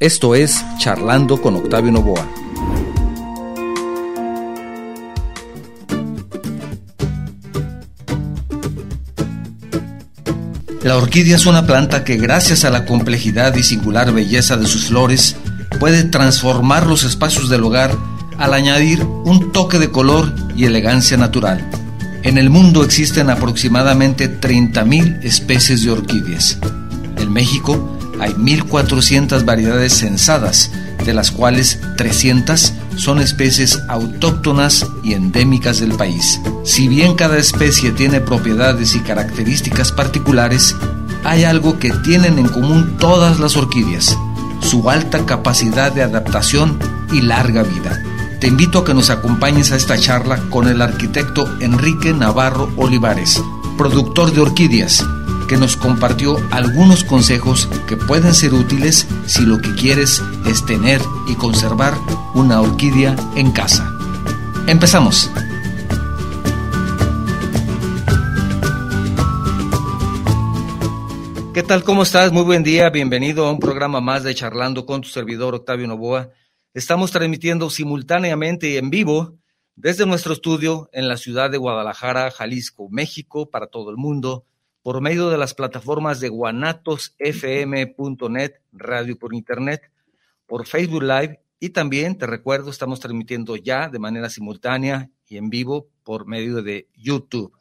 Esto es Charlando con Octavio Novoa. La orquídea es una planta que gracias a la complejidad y singular belleza de sus flores puede transformar los espacios del hogar al añadir un toque de color y elegancia natural. En el mundo existen aproximadamente 30.000 especies de orquídeas. En México, hay 1.400 variedades censadas, de las cuales 300 son especies autóctonas y endémicas del país. Si bien cada especie tiene propiedades y características particulares, hay algo que tienen en común todas las orquídeas, su alta capacidad de adaptación y larga vida. Te invito a que nos acompañes a esta charla con el arquitecto Enrique Navarro Olivares, productor de orquídeas nos compartió algunos consejos que pueden ser útiles si lo que quieres es tener y conservar una orquídea en casa. Empezamos. ¿Qué tal? ¿Cómo estás? Muy buen día. Bienvenido a un programa más de Charlando con tu servidor Octavio Novoa. Estamos transmitiendo simultáneamente y en vivo desde nuestro estudio en la ciudad de Guadalajara, Jalisco, México, para todo el mundo por medio de las plataformas de guanatosfm.net, radio por internet, por Facebook Live y también, te recuerdo, estamos transmitiendo ya de manera simultánea y en vivo por medio de YouTube.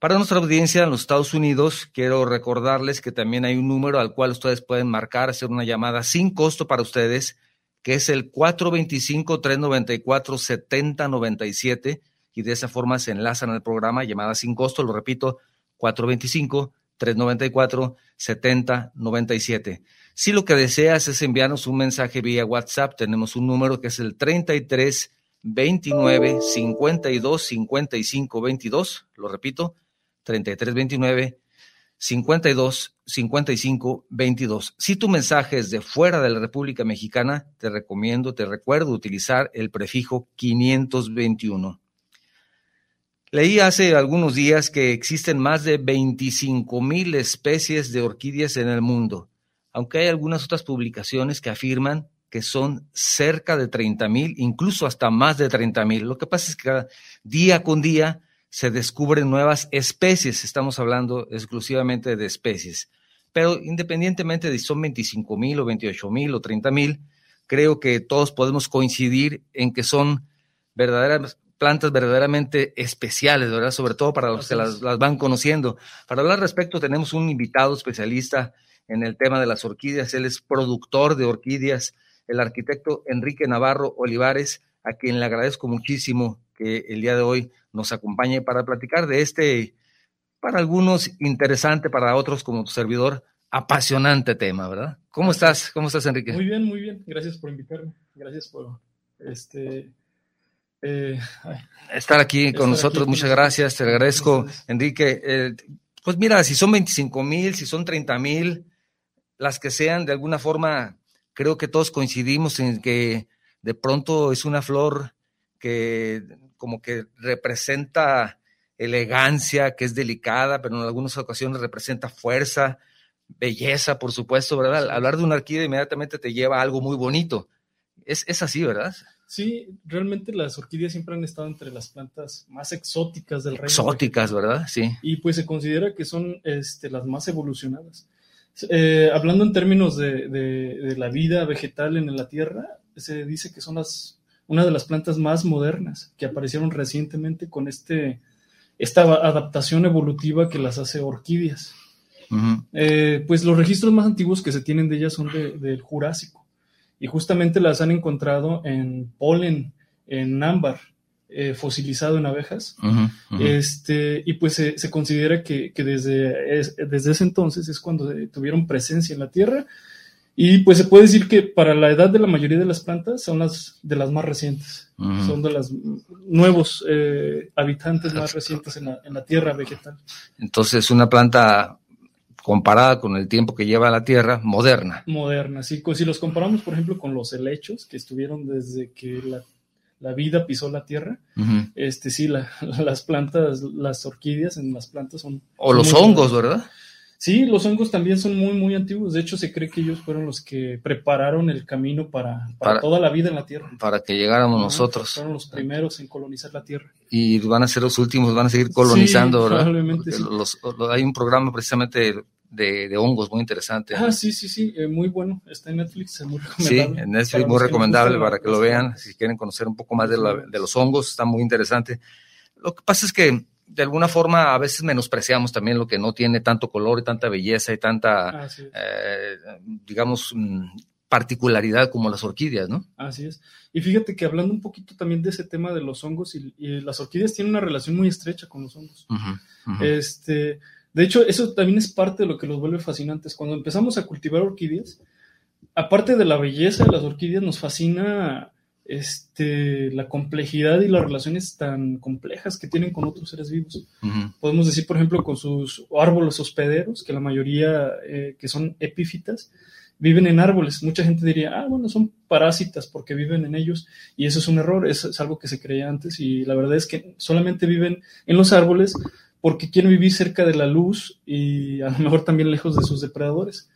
Para nuestra audiencia en los Estados Unidos, quiero recordarles que también hay un número al cual ustedes pueden marcar, hacer una llamada sin costo para ustedes, que es el 425-394-7097, y de esa forma se enlazan al programa, llamada sin costo, lo repito, 425-394-7097. Si lo que deseas es enviarnos un mensaje vía WhatsApp, tenemos un número que es el 33 29 52 55 22. Lo repito, 33 29 52 55 22. Si tu mensaje es de fuera de la República Mexicana, te recomiendo, te recuerdo utilizar el prefijo 521. Leí hace algunos días que existen más de 25 mil especies de orquídeas en el mundo, aunque hay algunas otras publicaciones que afirman que son cerca de 30 mil, incluso hasta más de 30 mil. Lo que pasa es que día con día se descubren nuevas especies, estamos hablando exclusivamente de especies. Pero independientemente de si son 25 mil o 28 mil o 30 mil, creo que todos podemos coincidir en que son verdaderas, plantas verdaderamente especiales, ¿verdad? Sobre todo para los que las, van conociendo. Para hablar al respecto, tenemos un invitado especialista en el tema de las orquídeas. Él es productor de orquídeas, el arquitecto Enrique Navarro Olivares, a quien le agradezco muchísimo que el día de hoy nos acompañe para platicar de este, para algunos interesante, para otros como tu servidor, apasionante tema, ¿verdad? ¿Cómo estás? ¿Cómo estás, Enrique? Muy bien, muy bien. Gracias por invitarme. Gracias por este eh, estar aquí con nosotros. Muchas gracias, te agradezco, Enrique. Eh, pues mira, si son 25 mil, si son 30 mil, las que sean, de alguna forma, creo que todos coincidimos en que de pronto es una flor que como que representa elegancia, que es delicada, pero en algunas ocasiones representa fuerza, belleza, por supuesto, ¿verdad? Hablar de una orquídea inmediatamente te lleva a algo muy bonito. Es, es así, ¿verdad? Sí, realmente las orquídeas siempre han estado entre las plantas más exóticas del reino. Exóticas, ¿verdad? Sí. Y pues se considera que son este, las más evolucionadas. Eh, hablando en términos de, la vida vegetal en la Tierra, se dice que son las, una de las plantas más modernas que aparecieron recientemente con este, esta adaptación evolutiva que las hace orquídeas. Eh, pues los registros más antiguos que se tienen de ellas son del Jurásico y justamente las han encontrado en polen, en ámbar, eh, fosilizado en abejas. Este, y pues se, considera que, desde, desde ese entonces es cuando tuvieron presencia en la Tierra. Y pues se puede decir que para la edad de la mayoría de las plantas son las de las más recientes, son de los nuevos eh, habitantes más recientes en la, en la Tierra vegetal. Entonces, una planta comparada con el tiempo que lleva la Tierra, moderna. Moderna, sí. Si los comparamos, por ejemplo, con los helechos que estuvieron desde que la, vida pisó la Tierra, este sí, las plantas, las orquídeas en las plantas son... O los hongos, ¿verdad? Sí, los hongos también son muy, muy antiguos. De hecho, se cree que ellos fueron los que prepararon el camino para, para, toda la vida en la Tierra. Para que llegáramos nosotros. Fueron los primeros en colonizar la Tierra. Y van a ser los últimos, van a seguir colonizando, sí, Probablemente sí. hay un programa precisamente de, de, hongos muy interesante. Ah, sí, sí, sí, eh, muy bueno. Está en Netflix, es muy recomendable. Sí, en Netflix muy recomendable para que lo vean. Si quieren conocer un poco más de, la, de los hongos, está muy interesante. Lo que pasa es que de alguna forma a veces menospreciamos también lo que no tiene tanto color y tanta belleza y tanta, eh, digamos, mm, particularidad como las orquídeas, ¿no? Así es. Y fíjate que hablando un poquito también de ese tema de los hongos y, las orquídeas tienen una relación muy estrecha con los hongos. Este, de hecho, eso también es parte de lo que los vuelve fascinantes. Cuando empezamos a cultivar orquídeas, aparte de la belleza de las orquídeas, nos fascina este, la complejidad y las relaciones tan complejas que tienen con otros seres vivos. Podemos decir, por ejemplo, con sus árboles hospederos, que la mayoría eh, que son epífitas, viven en árboles. Mucha gente diría, ah, bueno, son parásitas porque viven en ellos. Y eso es un error, es, es algo que se creía antes. Y la verdad es que solamente viven en los árboles porque quieren vivir cerca de la luz y a lo mejor también lejos de sus depredadores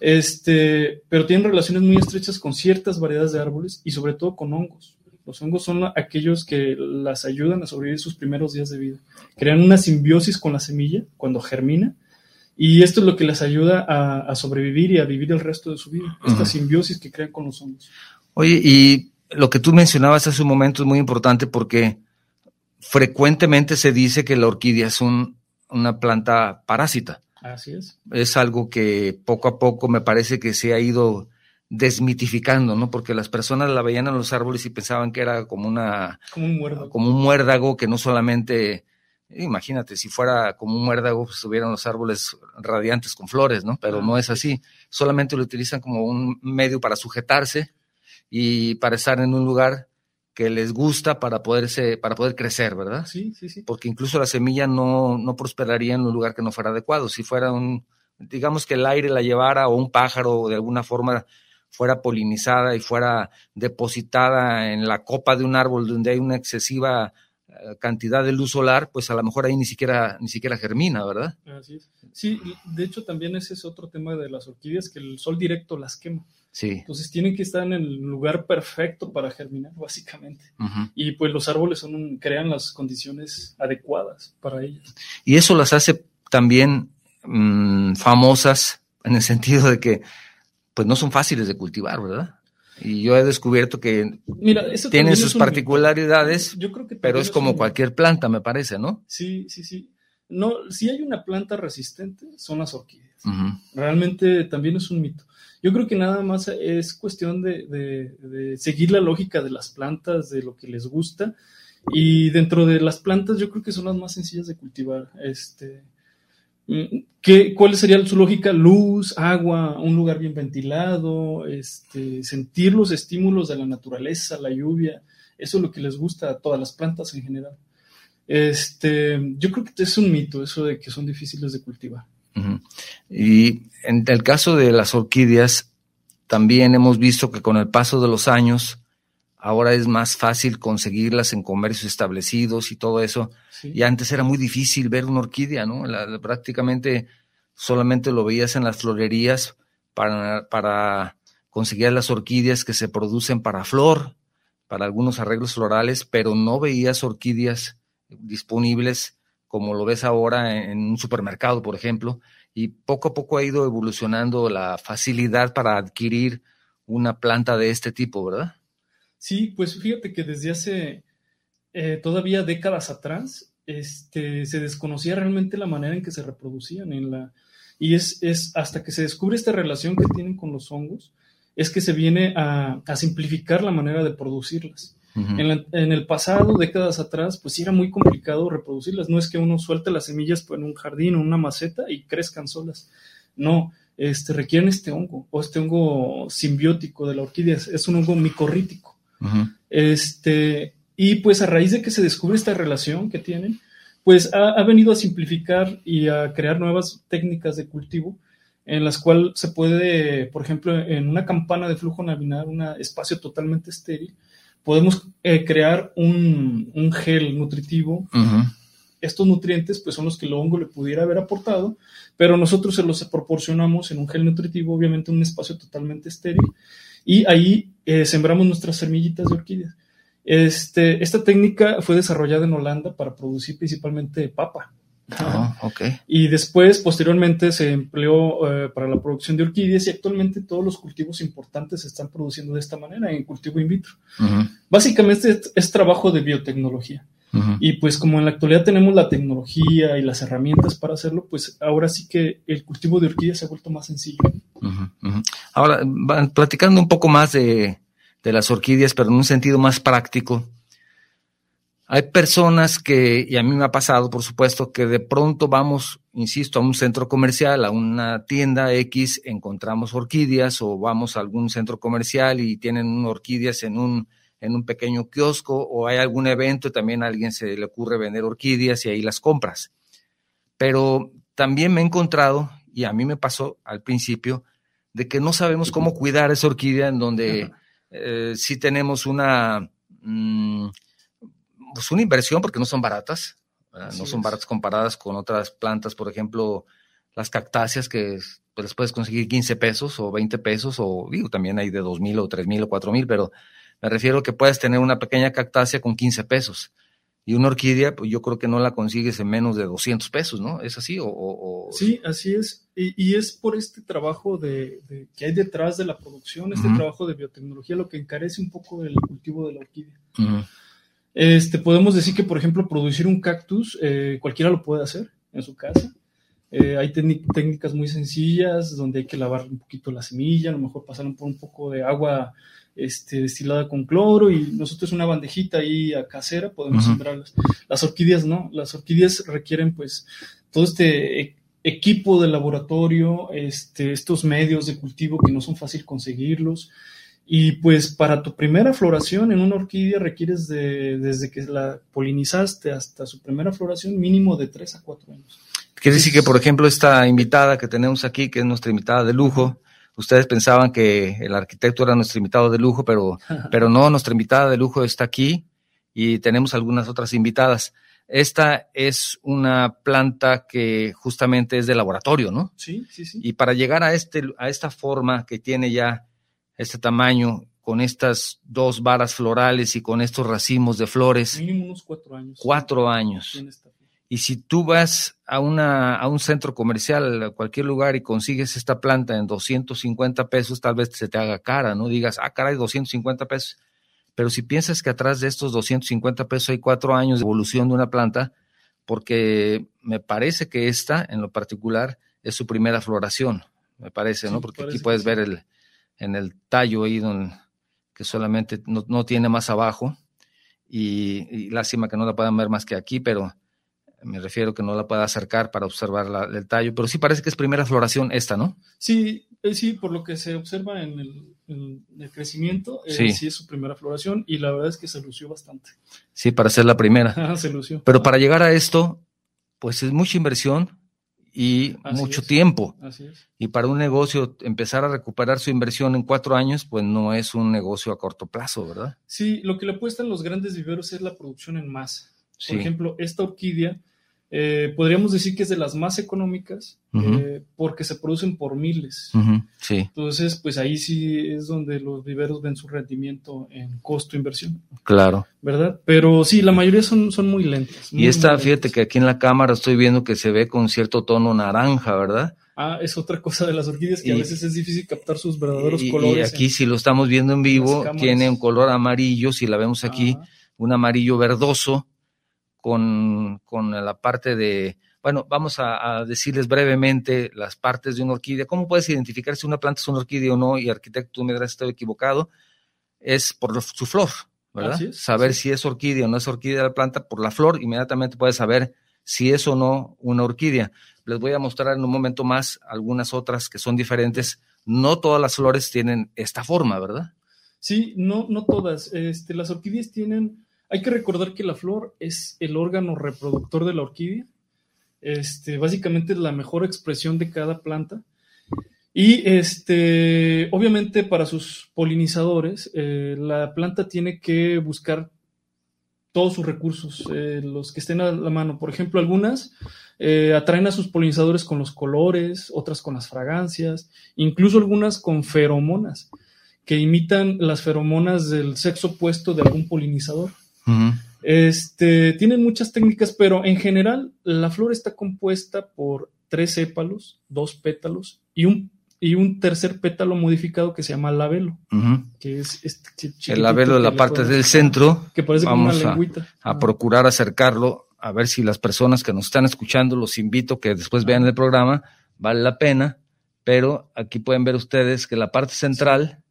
este, pero tienen relaciones muy estrechas con ciertas variedades de árboles y sobre todo con hongos. Los hongos son aquellos que las ayudan a sobrevivir sus primeros días de vida. Crean una simbiosis con la semilla cuando germina y esto es lo que les ayuda a, sobrevivir y a vivir el resto de su vida. Esta simbiosis que crean con los hongos. Oye, y lo que tú mencionabas hace un momento es muy importante porque frecuentemente se dice que la orquídea es una planta parásita. Así es. Es algo que poco a poco me parece que se ha ido desmitificando, ¿no? Porque las personas la veían en los árboles y pensaban que era como una como un muérdago, como un muérdago que no solamente imagínate si fuera como un muérdago pues estuvieran los árboles radiantes con flores, ¿no? Pero no es así. Solamente lo utilizan como un medio para sujetarse y para estar en un lugar que les gusta para poderse, para poder crecer, ¿verdad? Sí, sí, sí. Porque incluso la semilla no, no prosperaría en un lugar que no fuera adecuado. Si fuera un, digamos que el aire la llevara o un pájaro de alguna forma fuera polinizada y fuera depositada en la copa de un árbol donde hay una excesiva cantidad de luz solar, pues a lo mejor ahí ni siquiera, ni siquiera germina, ¿verdad? Así es. Sí, de hecho también ese es otro tema de las orquídeas, que el sol directo las quema. Sí. Entonces tienen que estar en el lugar perfecto para germinar, básicamente. Y pues los árboles son crean las condiciones adecuadas para ellas. Y eso las hace también mm, famosas en el sentido de que pues no son fáciles de cultivar, ¿verdad? Y yo he descubierto que tienen sus particularidades, yo creo que pero es como cualquier planta, me parece, ¿no? Sí, sí, sí. No, si hay una planta resistente, son las orquídeas. Realmente también es un mito. Yo creo que nada más es cuestión de, seguir la lógica de las plantas, de lo que les gusta. Y dentro de las plantas, yo creo que son las más sencillas de cultivar. Este, ¿qué, ¿Cuál sería su lógica? Luz, agua, un lugar bien ventilado, este, sentir los estímulos de la naturaleza, la lluvia. Eso es lo que les gusta a todas las plantas en general. Este, yo creo que es un mito eso de que son difíciles de cultivar. Y en el caso de las orquídeas, también hemos visto que con el paso de los años, ahora es más fácil conseguirlas en comercios establecidos y todo eso. Y antes era muy difícil ver una orquídea, ¿no? prácticamente solamente lo veías en las florerías para, para conseguir las orquídeas que se producen para flor, para algunos arreglos florales, pero no veías orquídeas disponibles como lo ves ahora en un supermercado, por ejemplo, y poco a poco ha ido evolucionando la facilidad para adquirir una planta de este tipo, ¿verdad? Sí, pues fíjate que desde hace eh, todavía décadas atrás este, se desconocía realmente la manera en que se reproducían en la y es, es hasta que se descubre esta relación que tienen con los hongos es que se viene a, a simplificar la manera de producirlas en, el pasado, décadas atrás, pues era muy complicado reproducirlas. No es que uno suelte las semillas en un jardín o una maceta y crezcan solas. No, este, requieren este hongo o este hongo simbiótico de la orquídea. Es un hongo micorrítico. Este, y pues a raíz de que se descubre esta relación que tienen, pues ha, ha, venido a simplificar y a crear nuevas técnicas de cultivo en las cuales se puede, por ejemplo, en una campana de flujo laminar, un espacio totalmente estéril, podemos eh, crear un, gel nutritivo. Estos nutrientes pues son los que el hongo le pudiera haber aportado, pero nosotros se los proporcionamos en un gel nutritivo, obviamente en un espacio totalmente estéril, y ahí eh, sembramos nuestras semillitas de orquídeas. Este, esta técnica fue desarrollada en Holanda para producir principalmente papa. Ah, okay. Y después, posteriormente, se empleó eh, para la producción de orquídeas y actualmente todos los cultivos importantes se están produciendo de esta manera, en cultivo in vitro. Básicamente es, trabajo de biotecnología. Y pues como en la actualidad tenemos la tecnología y las herramientas para hacerlo, pues ahora sí que el cultivo de orquídeas se ha vuelto más sencillo. Ahora, platicando un poco más de, de las orquídeas, pero en un sentido más práctico. Hay personas que, y a mí me ha pasado, por supuesto, que de pronto vamos, insisto, a un centro comercial, a una tienda X, encontramos orquídeas o vamos a algún centro comercial y tienen orquídeas en un, en un pequeño kiosco o hay algún evento y también a alguien se le ocurre vender orquídeas y ahí las compras. Pero también me he encontrado, y a mí me pasó al principio, de que no sabemos cómo cuidar esa orquídea en donde eh, sí tenemos una, mm, pues una inversión porque no son baratas, no son baratas comparadas con otras plantas, por ejemplo, las cactáceas que pues, les puedes conseguir 15 pesos o 20 pesos, o digo, también hay de 2 mil o 3 mil o 4 mil, pero me refiero a que puedes tener una pequeña cactácea con 15 pesos. Y una orquídea, pues yo creo que no la consigues en menos de 200 pesos, ¿no? ¿Es así? O, Sí, así es. Y, es por este trabajo de, que hay detrás de la producción, este trabajo de biotecnología, lo que encarece un poco el cultivo de la orquídea. este, podemos decir que, por ejemplo, producir un cactus, eh, cualquiera lo puede hacer en su casa. Eh, hay técnicas muy sencillas donde hay que lavar un poquito la semilla, a lo mejor pasar por un poco de agua este, destilada con cloro y nosotros una bandejita ahí a casera podemos sembrarlas. Las orquídeas no, las orquídeas requieren pues todo este e-, equipo de laboratorio, este, estos medios de cultivo que no son fácil conseguirlos. Y pues para tu primera floración en una orquídea requieres de, desde que la polinizaste hasta su primera floración, mínimo de 3 a 4 años. Quiere decir que, por ejemplo, esta invitada que tenemos aquí, que es nuestra invitada de lujo, Ustedes pensaban que el arquitecto era nuestro invitado de lujo, pero, pero no, nuestra invitada de lujo está aquí y tenemos algunas otras invitadas. Esta es una planta que justamente es de laboratorio, ¿no? Sí, sí, sí. Y para llegar a, este, a esta forma que tiene ya este tamaño, con estas dos varas florales y con estos racimos de flores. Mínimo unos cuatro años. Cuatro años. Y si tú vas a, una, a un centro comercial, a cualquier lugar y consigues esta planta en 250 pesos, tal vez se te haga cara, ¿no? Digas, ah, caray, 250 pesos. Pero si piensas que atrás de estos 250 pesos hay cuatro años de evolución de una planta, porque me parece que esta, en lo particular, es su primera floración, me parece, ¿no? Porque aquí puedes ver el, en el tallo ahí donde, que solamente no, tiene más abajo, y, y lástima que no la puedan ver más que aquí, pero me refiero que no la pueda acercar para observar el tallo, pero sí parece que es primera floración esta, ¿no? Sí, eh, sí, por lo que se observa en el, crecimiento, eh, sí. es su primera floración y la verdad es que se lució bastante. Sí, para ser la primera. se lució. Pero para llegar a esto, pues es mucha inversión y mucho tiempo. Así es. Y para un negocio empezar a recuperar su inversión en cuatro años, pues no es un negocio a corto plazo, ¿verdad? Sí, lo que le apuestan los grandes viveros es la producción en masa. Por ejemplo, esta orquídea eh, podríamos decir que es de las más económicas eh, porque se producen por miles. sí. Entonces, pues ahí sí es donde los viveros ven su rendimiento en costo-inversión. Claro. ¿Verdad? Pero sí, la mayoría son, son muy lentas. y esta, fíjate que aquí en la cámara estoy viendo que se ve con cierto tono naranja, ¿verdad? Ah, es otra cosa de las orquídeas que a veces es difícil captar sus verdaderos colores. Y aquí, si lo estamos viendo en vivo, tiene un color amarillo, si la vemos aquí, un amarillo verdoso con, con la parte de, bueno, vamos a, decirles brevemente las partes de una orquídea. ¿Cómo puedes identificar si una planta es una orquídea o no? Y arquitecto, tú me dirás estado equivocado. Es por su flor, ¿verdad? saber si es orquídea o no es orquídea la planta, por la flor, inmediatamente puedes saber si es o no una orquídea. Les voy a mostrar en un momento más algunas otras que son diferentes. No todas las flores tienen esta forma, ¿verdad? Sí, no, no todas. Este, las orquídeas tienen hay que recordar que la flor es el órgano reproductor de la orquídea. Este, básicamente la mejor expresión de cada planta. Y este, obviamente para sus polinizadores, eh, la planta tiene que buscar todos sus recursos, eh, los que estén a la mano. Por ejemplo, algunas eh, atraen a sus polinizadores con los colores, otras con las fragancias, incluso algunas con feromonas, que imitan las feromonas del sexo opuesto de algún polinizador. Este, tienen muchas técnicas, pero en general la flor está compuesta por tres sépalos, dos pétalos y un y un tercer pétalo modificado que se llama labelo, que es este el labelo de la parte del centro. Que parece Vamos como una a, a procurar acercarlo, a ver si las personas que nos están escuchando, los invito que después vean el programa, vale la pena, pero aquí pueden ver ustedes que la parte central,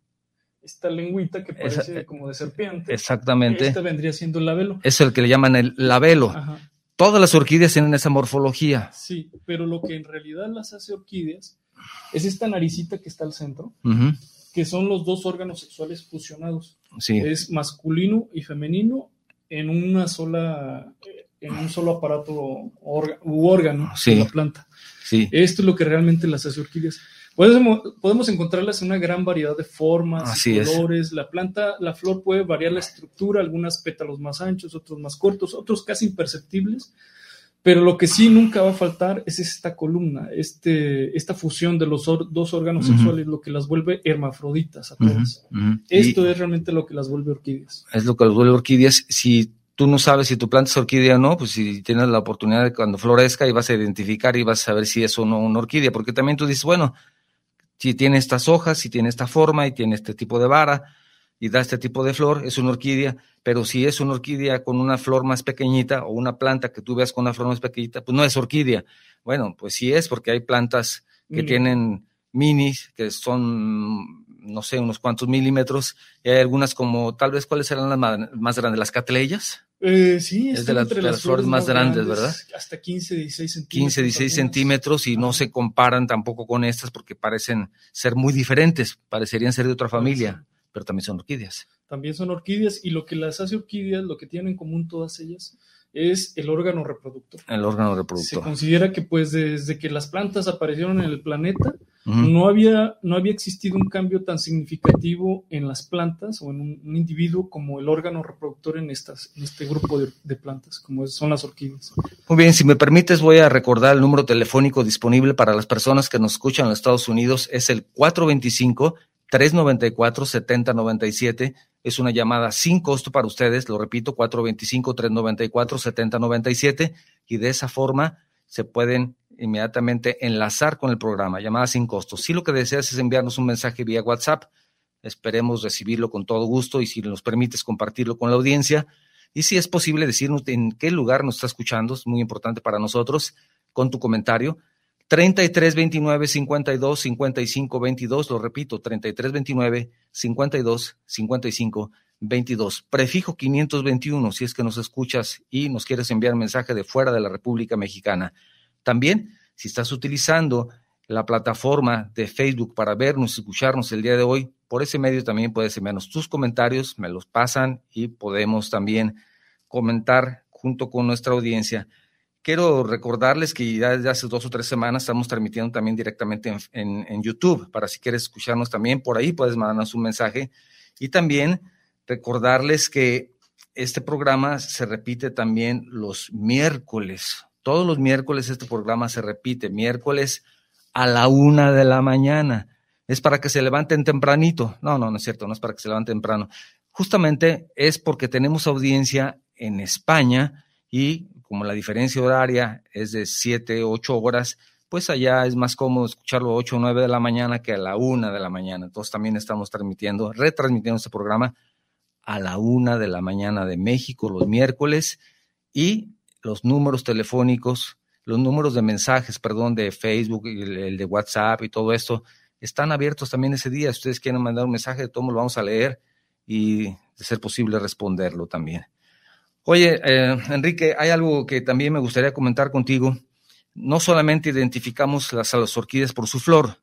Esta lengüita que parece Esa- como de serpiente. exactamente, Este vendría siendo el labelo. es el que le llaman el labelo. Ajá. Todas las orquídeas tienen esa morfología. Sí, pero lo que en realidad las hace orquídeas es esta naricita que está al centro, que son los dos órganos sexuales fusionados. Sí, Es masculino y femenino en una sola, en un solo aparato u órgano Sí. de la planta. sí. Esto es lo que realmente las hace orquídeas. Podemos, podemos encontrarlas en una gran variedad de formas, Así es. colores. La planta, la flor puede variar la estructura, algunas pétalos más anchos, otros más cortos, otros casi imperceptibles. Pero lo que sí nunca va a faltar es esta columna, este, esta fusión de los or- dos órganos sexuales, lo que las vuelve hermafroditas a todas. Esto Y es realmente lo que las vuelve orquídeas. es lo que los vuelve orquídeas. Si tú no sabes si tu planta es orquídea o no, pues si tienes la oportunidad de cuando florezca y vas a identificar y vas a saber si es o no una orquídea, porque también tú dices, bueno, si tiene estas hojas, si tiene esta forma y tiene este tipo de vara y da este tipo de flor, es una orquídea, pero si es una orquídea con una flor más pequeñita o una planta que tú veas con una flor más pequeñita, pues no es orquídea. Bueno, pues sí es porque hay plantas que Mini. tienen minis, que son, no sé, unos cuantos milímetros, y hay algunas como, tal vez, ¿cuáles serán las ma- más grandes? ¿Las catleillas? Eh, sí, Es de las- entre de las flores más grandes, ¿verdad? Hasta 15, 16 centímetros. 15, 16 algunas. centímetros y no se comparan tampoco con estas porque parecen ser muy diferentes, parecerían ser de otra familia, pero también son orquídeas. También son orquídeas y lo que las hace orquídeas, lo que tienen en común todas ellas, es el órgano reproductor. El órgano Se reproductor. considera que pues desde que las plantas aparecieron en el planeta, no, había, no había existido un cambio tan significativo en las plantas o en un, un individuo como el órgano reproductor en, estas, en este grupo de, de plantas, como son las orquídeas. Muy bien, si me permites, voy a recordar el número telefónico disponible para las personas que nos escuchan en los Estados Unidos. Es el 425-394-7097. Es una llamada sin costo para ustedes, lo repito, 425-394-7097. Y de esa forma se pueden inmediatamente enlazar con el programa, llamada sin costo. Si lo que deseas es enviarnos un mensaje vía WhatsApp, esperemos recibirlo con todo gusto y si nos permites compartirlo con la audiencia. Y si es posible decirnos en qué lugar nos está escuchando, es muy importante para nosotros, con tu comentario. 33 29 52 55 22, lo repito, 33 29 52 55 22. Prefijo 521 si es que nos escuchas y nos quieres enviar mensaje de fuera de la República Mexicana. También, si estás utilizando la plataforma de Facebook para vernos, escucharnos el día de hoy, por ese medio también puedes enviarnos tus comentarios, me los pasan y podemos también comentar junto con nuestra audiencia. Quiero recordarles que ya desde hace dos o tres semanas estamos transmitiendo también directamente en, en, en YouTube, para si quieres escucharnos también, por ahí puedes mandarnos un mensaje. Y también recordarles que este programa se repite también los miércoles. Todos los miércoles este programa se repite, miércoles a la una de la mañana. Es para que se levanten tempranito. No, no, no es cierto, no es para que se levanten temprano. Justamente es porque tenemos audiencia en España y como la diferencia horaria es de siete, ocho horas, pues allá es más cómodo escucharlo a 8 o 9 de la mañana que a la una de la mañana. Entonces también estamos transmitiendo, retransmitiendo este programa a la una de la mañana de México los miércoles y los números telefónicos, los números de mensajes, perdón, de Facebook, el, el de WhatsApp y todo esto, están abiertos también ese día. Si ustedes quieren mandar un mensaje, de todo lo vamos a leer y de ser posible responderlo también. Oye, eh, Enrique, hay algo que también me gustaría comentar contigo. No solamente identificamos las, a las orquídeas por su flor,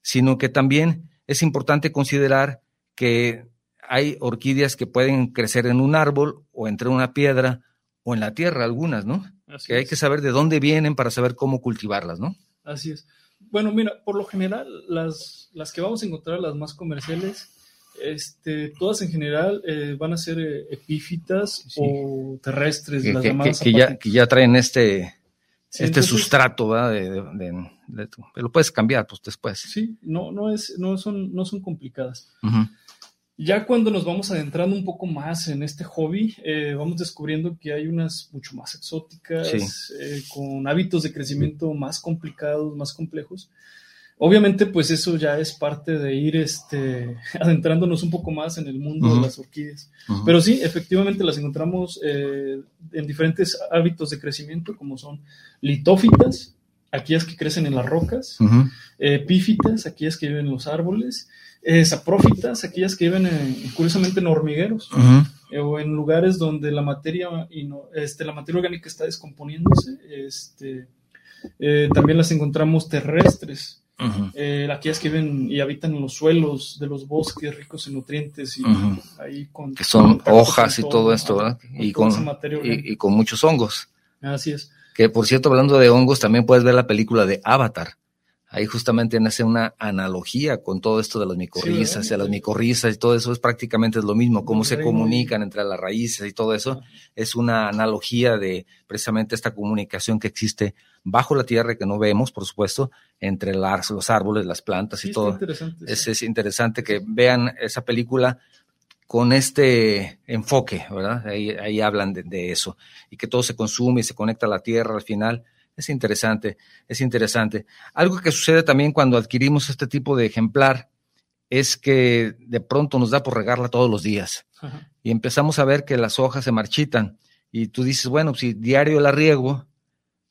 sino que también es importante considerar que hay orquídeas que pueden crecer en un árbol o entre una piedra o en la tierra, algunas, ¿no? Así que hay es. que saber de dónde vienen para saber cómo cultivarlas, ¿no? Así es. Bueno, mira, por lo general, las, las que vamos a encontrar, las más comerciales, Este, todas en general eh, van a ser eh, epífitas Sí. o terrestres, Que, las que- llamadas que- ya, que ya traen este, Sí, este entonces- sustrato, ¿verdad? De, de- de- lo puedes cambiar pues después. Sí, no, no, es, no, son, no son complicadas. Ujú. Ya cuando nos vamos adentrando un poco más en este hobby, eh, vamos descubriendo que hay unas mucho más exóticas, Sí. eh, con hábitos de crecimiento más complicados, más complejos. Obviamente, pues eso ya es parte de ir este, adentrándonos un poco más en el mundo de las orquídeas. Pero sí, efectivamente las encontramos eh, en diferentes hábitos de crecimiento, como son litófitas, aquellas que crecen en las rocas, epífitas, aquellas que viven en los árboles, eh, saprófitas, aquellas que viven en- curiosamente en hormigueros eh, o en lugares donde la materia, este, la materia orgánica está descomponiéndose. Este, también las encontramos terrestres, Ujú. eh, aquellas que viven y habitan en los suelos de los bosques ricos en nutrientes y ahí con Que son hojas y todo esto, ¿verdad? Y toda con, y con muchos hongos. Así es. Que por cierto, hablando de hongos, también puedes ver la película de Avatar. Ahí justamente nace una analogía con todo esto de las micorrizas ¿verdad? y las micorrizas y todo eso es prácticamente lo mismo, cómo se comunican entre las raíces y todo eso. Es una analogía de precisamente esta comunicación que existe bajo la tierra que no vemos, por supuesto, entre las- los árboles, las plantas Sí, y todo. interesante. Es, es interesante que vean esa película con este enfoque, ¿verdad? Ahí, ahí hablan de, de eso y que todo se consume y se conecta a la tierra al final. Es interesante, es interesante. Algo que sucede también cuando adquirimos este tipo de ejemplar es que de pronto nos da por regarla todos los días Ajá. y empezamos a ver que las hojas se marchitan y tú dices, bueno, si diario la riego,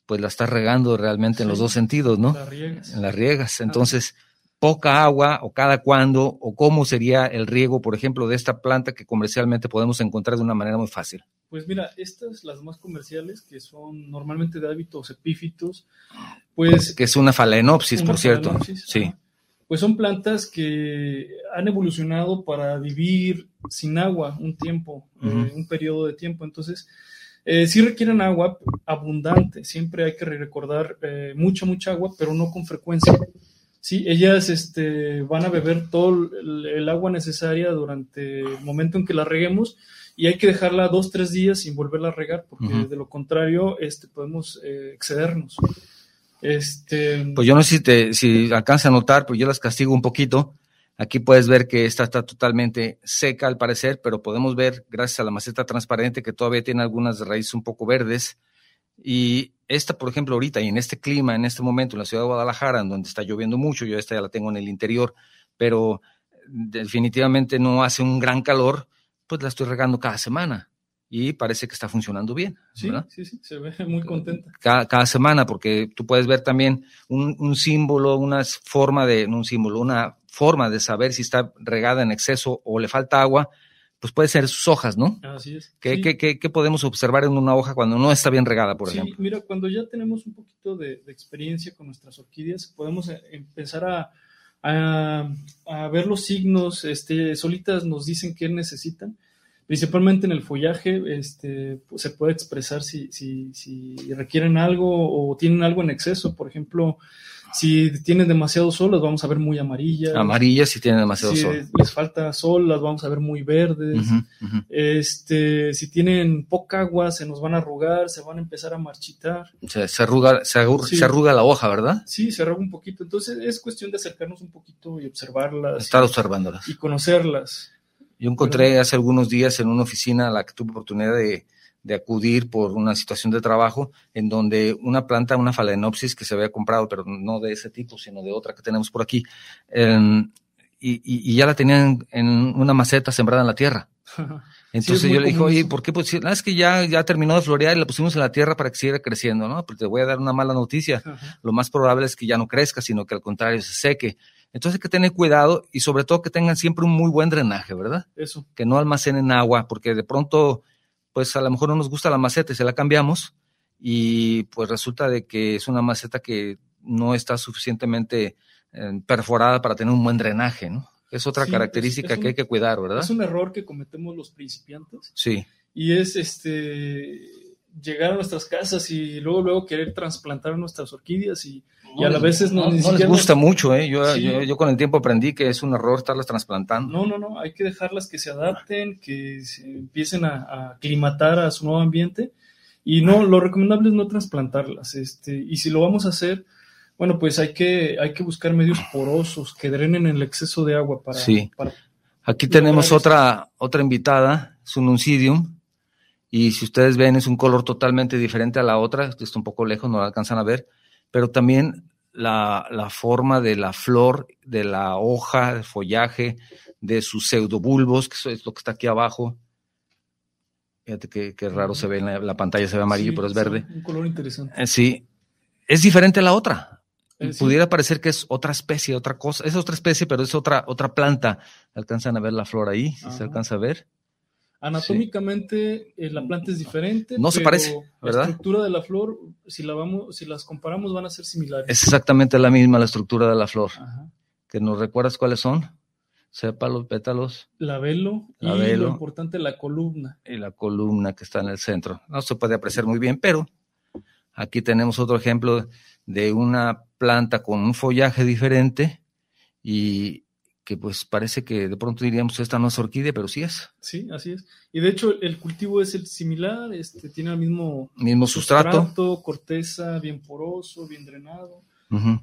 pues la estás regando realmente en los dos sentidos, ¿no? Las riegas. en las riegas. Entonces, poca agua o cada cuándo o cómo sería el riego, por ejemplo, de esta planta que comercialmente podemos encontrar de una manera muy fácil. Pues mira, estas, las más comerciales, que son normalmente de hábitos epífitos, pues... Que es una phalaenopsis, por cierto. Sí. ajá. Pues son plantas que han evolucionado para vivir sin agua un tiempo, eh, un periodo de tiempo. Entonces, eh, sí requieren agua abundante. Siempre hay que recordar eh, mucha, mucha agua, pero no con frecuencia. Sí, ellas este, van a beber todo el, el agua necesaria durante el momento en que la reguemos y hay que dejarla dos, tres días sin volverla a regar, porque de lo contrario este, podemos eh, excedernos. Este, Pues yo no sé si, te, si alcanza a notar, pues yo las castigo un poquito. Aquí puedes ver que esta está totalmente seca al parecer, pero podemos ver, gracias a la maceta transparente, que todavía tiene algunas raíces un poco verdes. Y esta, por ejemplo, ahorita y en este clima, en este momento, en la ciudad de Guadalajara, en donde está lloviendo mucho, yo esta ya la tengo en el interior, pero definitivamente no hace un gran calor, pues la estoy regando cada semana y parece que está funcionando bien. sí, ¿verdad? sí, sí, se ve muy contenta. cada, cada semana, porque tú puedes ver también un, un símbolo, una forma de, un símbolo, una forma de saber si está regada en exceso o le falta agua, pues puede ser sus hojas, ¿no? Así es. ¿Qué, Sí. qué- qué- qué podemos observar en una hoja cuando no está bien regada, por Sí, ejemplo? mira, cuando ya tenemos un poquito de, de experiencia con nuestras orquídeas, podemos eh, empezar a, a- a ver los signos, este, solitas nos dicen qué necesitan. Principalmente en el follaje, este, pues, se puede expresar si, si, si requieren algo o tienen algo en exceso. Por ejemplo, si tienen demasiado sol, las vamos a ver muy amarillas. Amarillas si tienen demasiado si sol. les falta sol, las vamos a ver muy verdes. Este, si tienen poca agua, se nos van a arrugar, se van a empezar a marchitar. Se, se arruga, se, arruga, Sí. se arruga la hoja, ¿verdad? Sí, se arruga un poquito. Entonces es cuestión de acercarnos un poquito y observarlas Estar observándolas. y conocerlas. Yo encontré hace algunos días en una oficina a la que tuve oportunidad de, de acudir por una situación de trabajo, en donde una planta, una phalaenopsis que se había comprado, pero no de ese tipo, sino de otra que tenemos por aquí, em, y, y- ya la tenían en una maceta sembrada en la tierra. Entonces yo le dije, oye. ¿por qué? Pues, "Ah, es que ya, ya terminó de florear y la pusimos en la tierra para que siga creciendo, ¿no? Pero te voy a dar una mala noticia Ajá. lo más probable es que ya no crezca, sino que al contrario se seque. Entonces hay que tener cuidado y sobre todo que tengan siempre un muy buen drenaje, ¿verdad? Eso. Que no almacenen agua, porque de pronto, pues a lo mejor no nos gusta la maceta y se la cambiamos y pues resulta de que es una maceta que no está suficientemente eh, perforada para tener un buen drenaje, ¿no? Es otra Sí, característica es- es que un- hay que cuidar, ¿verdad? Es un error que cometemos los principiantes Sí, y es este llegar a nuestras casas y luego luego querer trasplantar nuestras orquídeas y y a la veces no, no, les gusta mucho, ¿eh? Yo, yo, yo, con el tiempo aprendí que es un error estarlas trasplantando. No, no, no, hay que dejarlas que se adapten, que se empiecen a, a aclimatar a su nuevo ambiente y no, lo recomendable es no trasplantarlas, este, y si lo vamos a hacer, bueno, pues hay que, hay que buscar medios porosos que drenen el exceso de agua para... Sí. Aquí tenemos otra, otra invitada, es un y si ustedes ven es un color totalmente diferente a la otra, está un poco lejos, no la alcanzan a ver, pero también la, la forma de la flor, de la hoja, del follaje, de sus pseudobulbos, que es lo que está aquí abajo. Fíjate qué, raro se ve en la, pantalla, se ve amarillo, pero es verde. Un color interesante. Eh, sí, es diferente a la otra. Eh, Pudiera parecer que es otra especie, otra cosa. Es otra especie, pero es otra, otra planta. Alcanzan a ver la flor ahí, si se alcanza a ver. Anatómicamente eh, la planta es diferente. No se parece, ¿verdad? La estructura de la flor, si la vamos, si las comparamos, van a ser similares. Es exactamente la misma la estructura de la flor. ¿Que nos recuerdas cuáles son? Sépalos, pétalos. Labelo, y lo importante, la columna. Y la columna que está en el centro. No se puede apreciar muy bien, pero aquí tenemos otro ejemplo de una planta con un follaje diferente y, que pues parece que de pronto diríamos esta no es orquídea, pero sí es. Sí, así es. Y de hecho el cultivo es el similar, este, tiene el mismo, mismo sustrato. corteza bien poroso, bien drenado.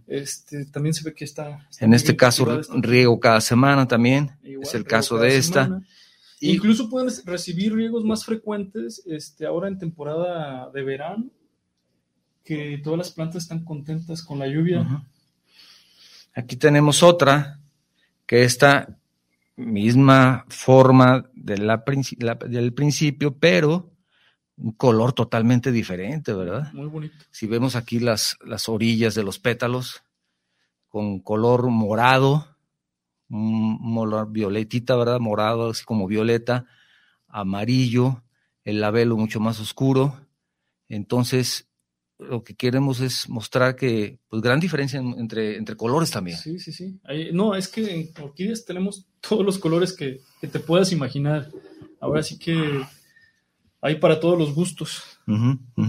este, también se ve que está... en este caso riego cada semana también, es el caso de esta. Incluso pueden recibir riegos más frecuentes este, ahora en temporada de verano, que todas las plantas están contentas con la lluvia. Aquí tenemos otra que esta misma forma de la, del principio, pero un color totalmente diferente, ¿verdad? Muy bonito. Si vemos aquí las, las orillas de los pétalos con color morado, un violetita, ¿verdad? Morado, así como violeta, amarillo, el labelo mucho más oscuro. Entonces, lo que queremos es mostrar que, pues, gran diferencia entre, entre colores también. Sí, sí, sí. no, es que en orquídeas tenemos todos los colores que, te puedas imaginar. Ahora sí que hay para todos los gustos.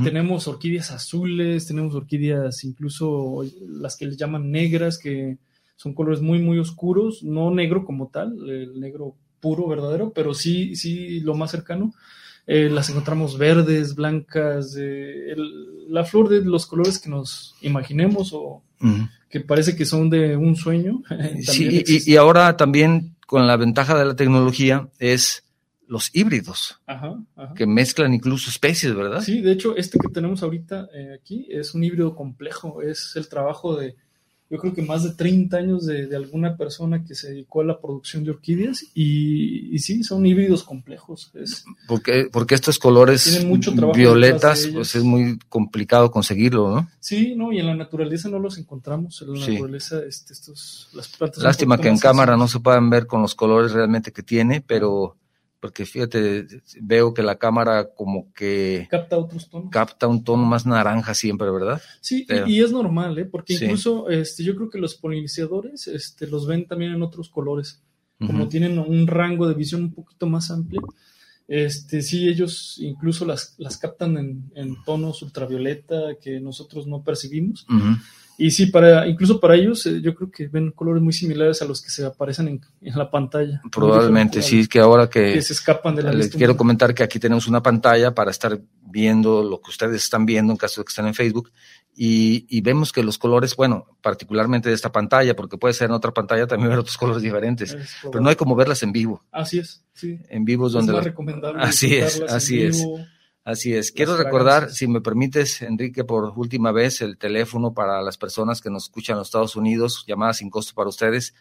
Tenemos orquídeas azules, tenemos orquídeas incluso las que les llaman negras, que son colores muy, muy oscuros, no negro como tal, el negro puro, verdadero, pero sí, sí, lo más cercano. Eh, las encontramos verdes, blancas, la flor de los colores que nos imaginemos o que parece que son de un sueño. sí, y, ahora también con la ventaja de la tecnología es los híbridos, que mezclan incluso especies, ¿verdad? Sí, de hecho, este que tenemos ahorita eh, aquí es un híbrido complejo, es el trabajo de yo creo que más de 30 años de, alguna persona que se dedicó a la producción de orquídeas y, sí, son híbridos complejos. porque, porque estos colores violetas, pues es muy complicado conseguirlo, ¿no? Sí, no, y en la naturaleza no los encontramos. En la naturaleza, este, estos, las plantas. Lástima que en cámara no se puedan ver con los colores realmente que tiene, pero porque fíjate, veo que la cámara como que... Capta otros tonos. Capta un tono más naranja siempre, ¿verdad? Sí, y, es normal, ¿eh? Porque incluso este, yo creo que los polinizadores este, los ven también en otros colores, como tienen un rango de visión un poquito más amplio. Este, sí, ellos incluso las, las captan en, en tonos ultravioleta que nosotros no percibimos. Y sí, para, incluso para ellos, eh, yo creo que ven colores muy similares a los que se aparecen en, la pantalla. Probablemente, sí, que ahora que, se escapan de la Les quiero comentar que aquí tenemos una pantalla para estar viendo lo que ustedes están viendo en caso de que estén en Facebook. Y, vemos que los colores, bueno, particularmente de esta pantalla, porque puede ser en otra pantalla también ver otros colores diferentes, pero no hay como verlas en vivo. Así es, sí. En vivo es donde... más recomendable. Así es, así es. Así es. Quiero recordar, si me permites, Enrique, por última vez, el teléfono para las personas que nos escuchan en los Estados Unidos, llamadas sin costo para ustedes,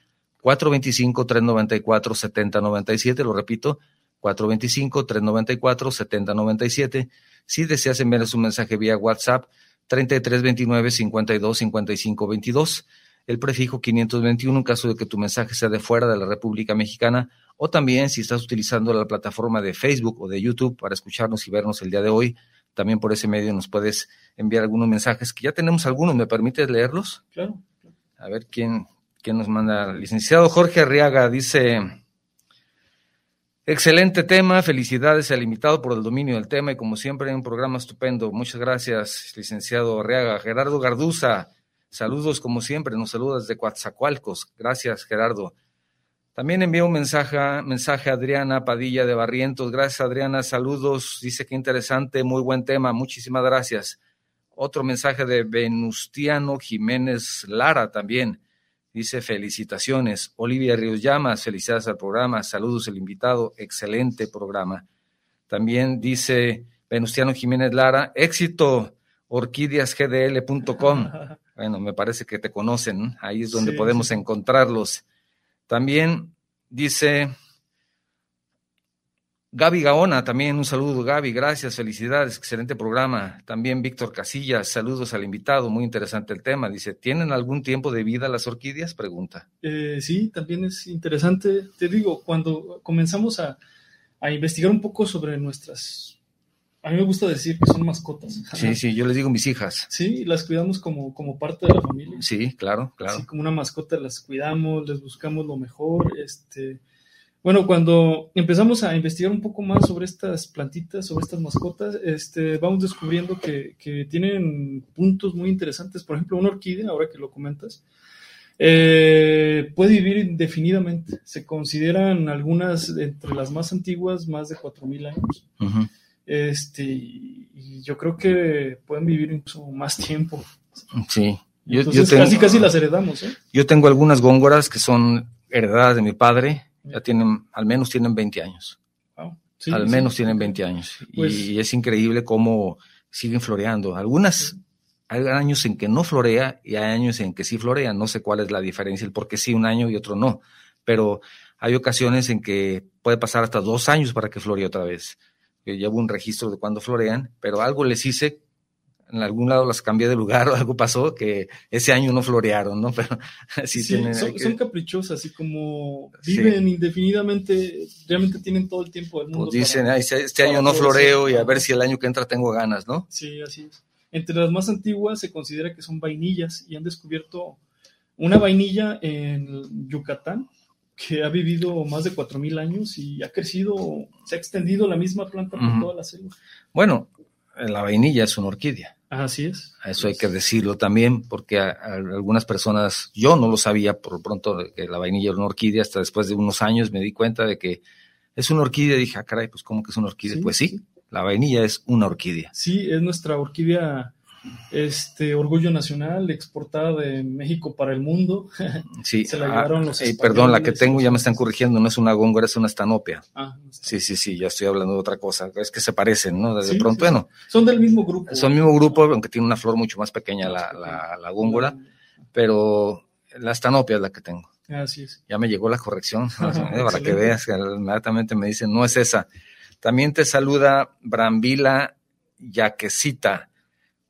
425-394-7097, lo repito, 425-394-7097. Si deseas enviarles un mensaje vía WhatsApp, 3329-525522, el prefijo 521 en caso de que tu mensaje sea de fuera de la República Mexicana o también si estás utilizando la plataforma de Facebook o de YouTube para escucharnos y vernos el día de hoy, también por ese medio nos puedes enviar algunos mensajes, que ya tenemos algunos, ¿me permites leerlos? Claro. A ver quién, quién nos manda. Licenciado Jorge Arriaga dice, excelente tema, felicidades al invitado por el dominio del tema y como siempre un programa estupendo. Muchas gracias, licenciado Arriaga. Gerardo Garduza, Saludos como siempre, nos saludas de Coatzacoalcos. Gracias, Gerardo. También envía un mensaje, mensaje a Adriana Padilla de Barrientos. Gracias, Adriana. Saludos. Dice que interesante, muy buen tema. Muchísimas gracias. Otro mensaje de Venustiano Jiménez Lara también. Dice felicitaciones. Olivia Ríos Llamas, felicidades al programa. Saludos el invitado. Excelente programa. También dice Venustiano Jiménez Lara, éxito orquídeasgdl.com. Bueno, me parece que te conocen, ahí es donde podemos encontrarlos. También dice Gaby Gaona, también un saludo, Gaby, gracias, felicidades, excelente programa. También Víctor Casillas, saludos al invitado, muy interesante el tema. Dice, ¿tienen algún tiempo de vida las orquídeas? Pregunta. Eh, sí, también es interesante. Te digo, cuando comenzamos a, a investigar un poco sobre nuestras a mí me gusta decir que son mascotas. Sí, sí, yo les digo mis hijas. Sí, las cuidamos como, como parte de la familia. Sí, claro, claro. Como una mascota las cuidamos, les buscamos lo mejor. Este, bueno, cuando empezamos a investigar un poco más sobre estas plantitas, sobre estas mascotas, este, vamos descubriendo que, que tienen puntos muy interesantes. Por ejemplo, una orquídea, ahora que lo comentas, eh, puede vivir indefinidamente. Se consideran algunas entre las más antiguas, más de 4.000 años. Este, y yo creo que pueden vivir incluso más tiempo. Sí. Yo, casi casi las heredamos. ¿eh? Yo tengo algunas góngoras que son heredadas de mi padre, ya tienen, al menos tienen 20 años. al menos tienen 20 años. y pues es increíble cómo siguen floreando. Algunas, hay años en que no florea y hay años en que sí florea. No sé cuál es la diferencia, el por qué sí un año y otro no. Pero hay ocasiones en que puede pasar hasta dos años para que floree otra vez que llevo un registro de cuando florean, pero algo les hice, en algún lado las cambié de lugar o algo pasó que ese año no florearon, ¿no? Pero sí, tienen, son, caprichosas, así como viven indefinidamente, realmente tienen todo el tiempo del mundo. Pues dicen, este año no floreo y a ver si el año que entra tengo ganas, ¿no? Sí, así es. Entre las más antiguas se considera que son vainillas y han descubierto una vainilla en Yucatán que ha vivido más de 4.000 años y ha crecido, se ha extendido la misma planta por toda la selva. Bueno, la vainilla es una orquídea. Así es. Eso hay que decirlo también, porque algunas personas, yo no lo sabía por pronto que la vainilla era una orquídea, hasta después de unos años me di cuenta de que es una orquídea dije, ah, caray, pues ¿cómo que es una orquídea? pues sí, la vainilla es una orquídea. Sí, es nuestra orquídea este orgullo nacional exportada de México para el mundo. Sí, se la ah, llevaron los eh, perdón, la que tengo ya me están corrigiendo, no es una góngora, es una estanopia. Ah, sí, sí, sí, ya estoy hablando de otra cosa. Es que se parecen, ¿no? Desde pronto, bueno. Son del mismo grupo. Son del mismo grupo, aunque tiene una flor mucho más pequeña la, la, la góngora, pero la estanopia es la que tengo. Así es. Ya me llegó la corrección, para que veas que inmediatamente me dicen, no es esa. También te saluda Brambila Yaquecita.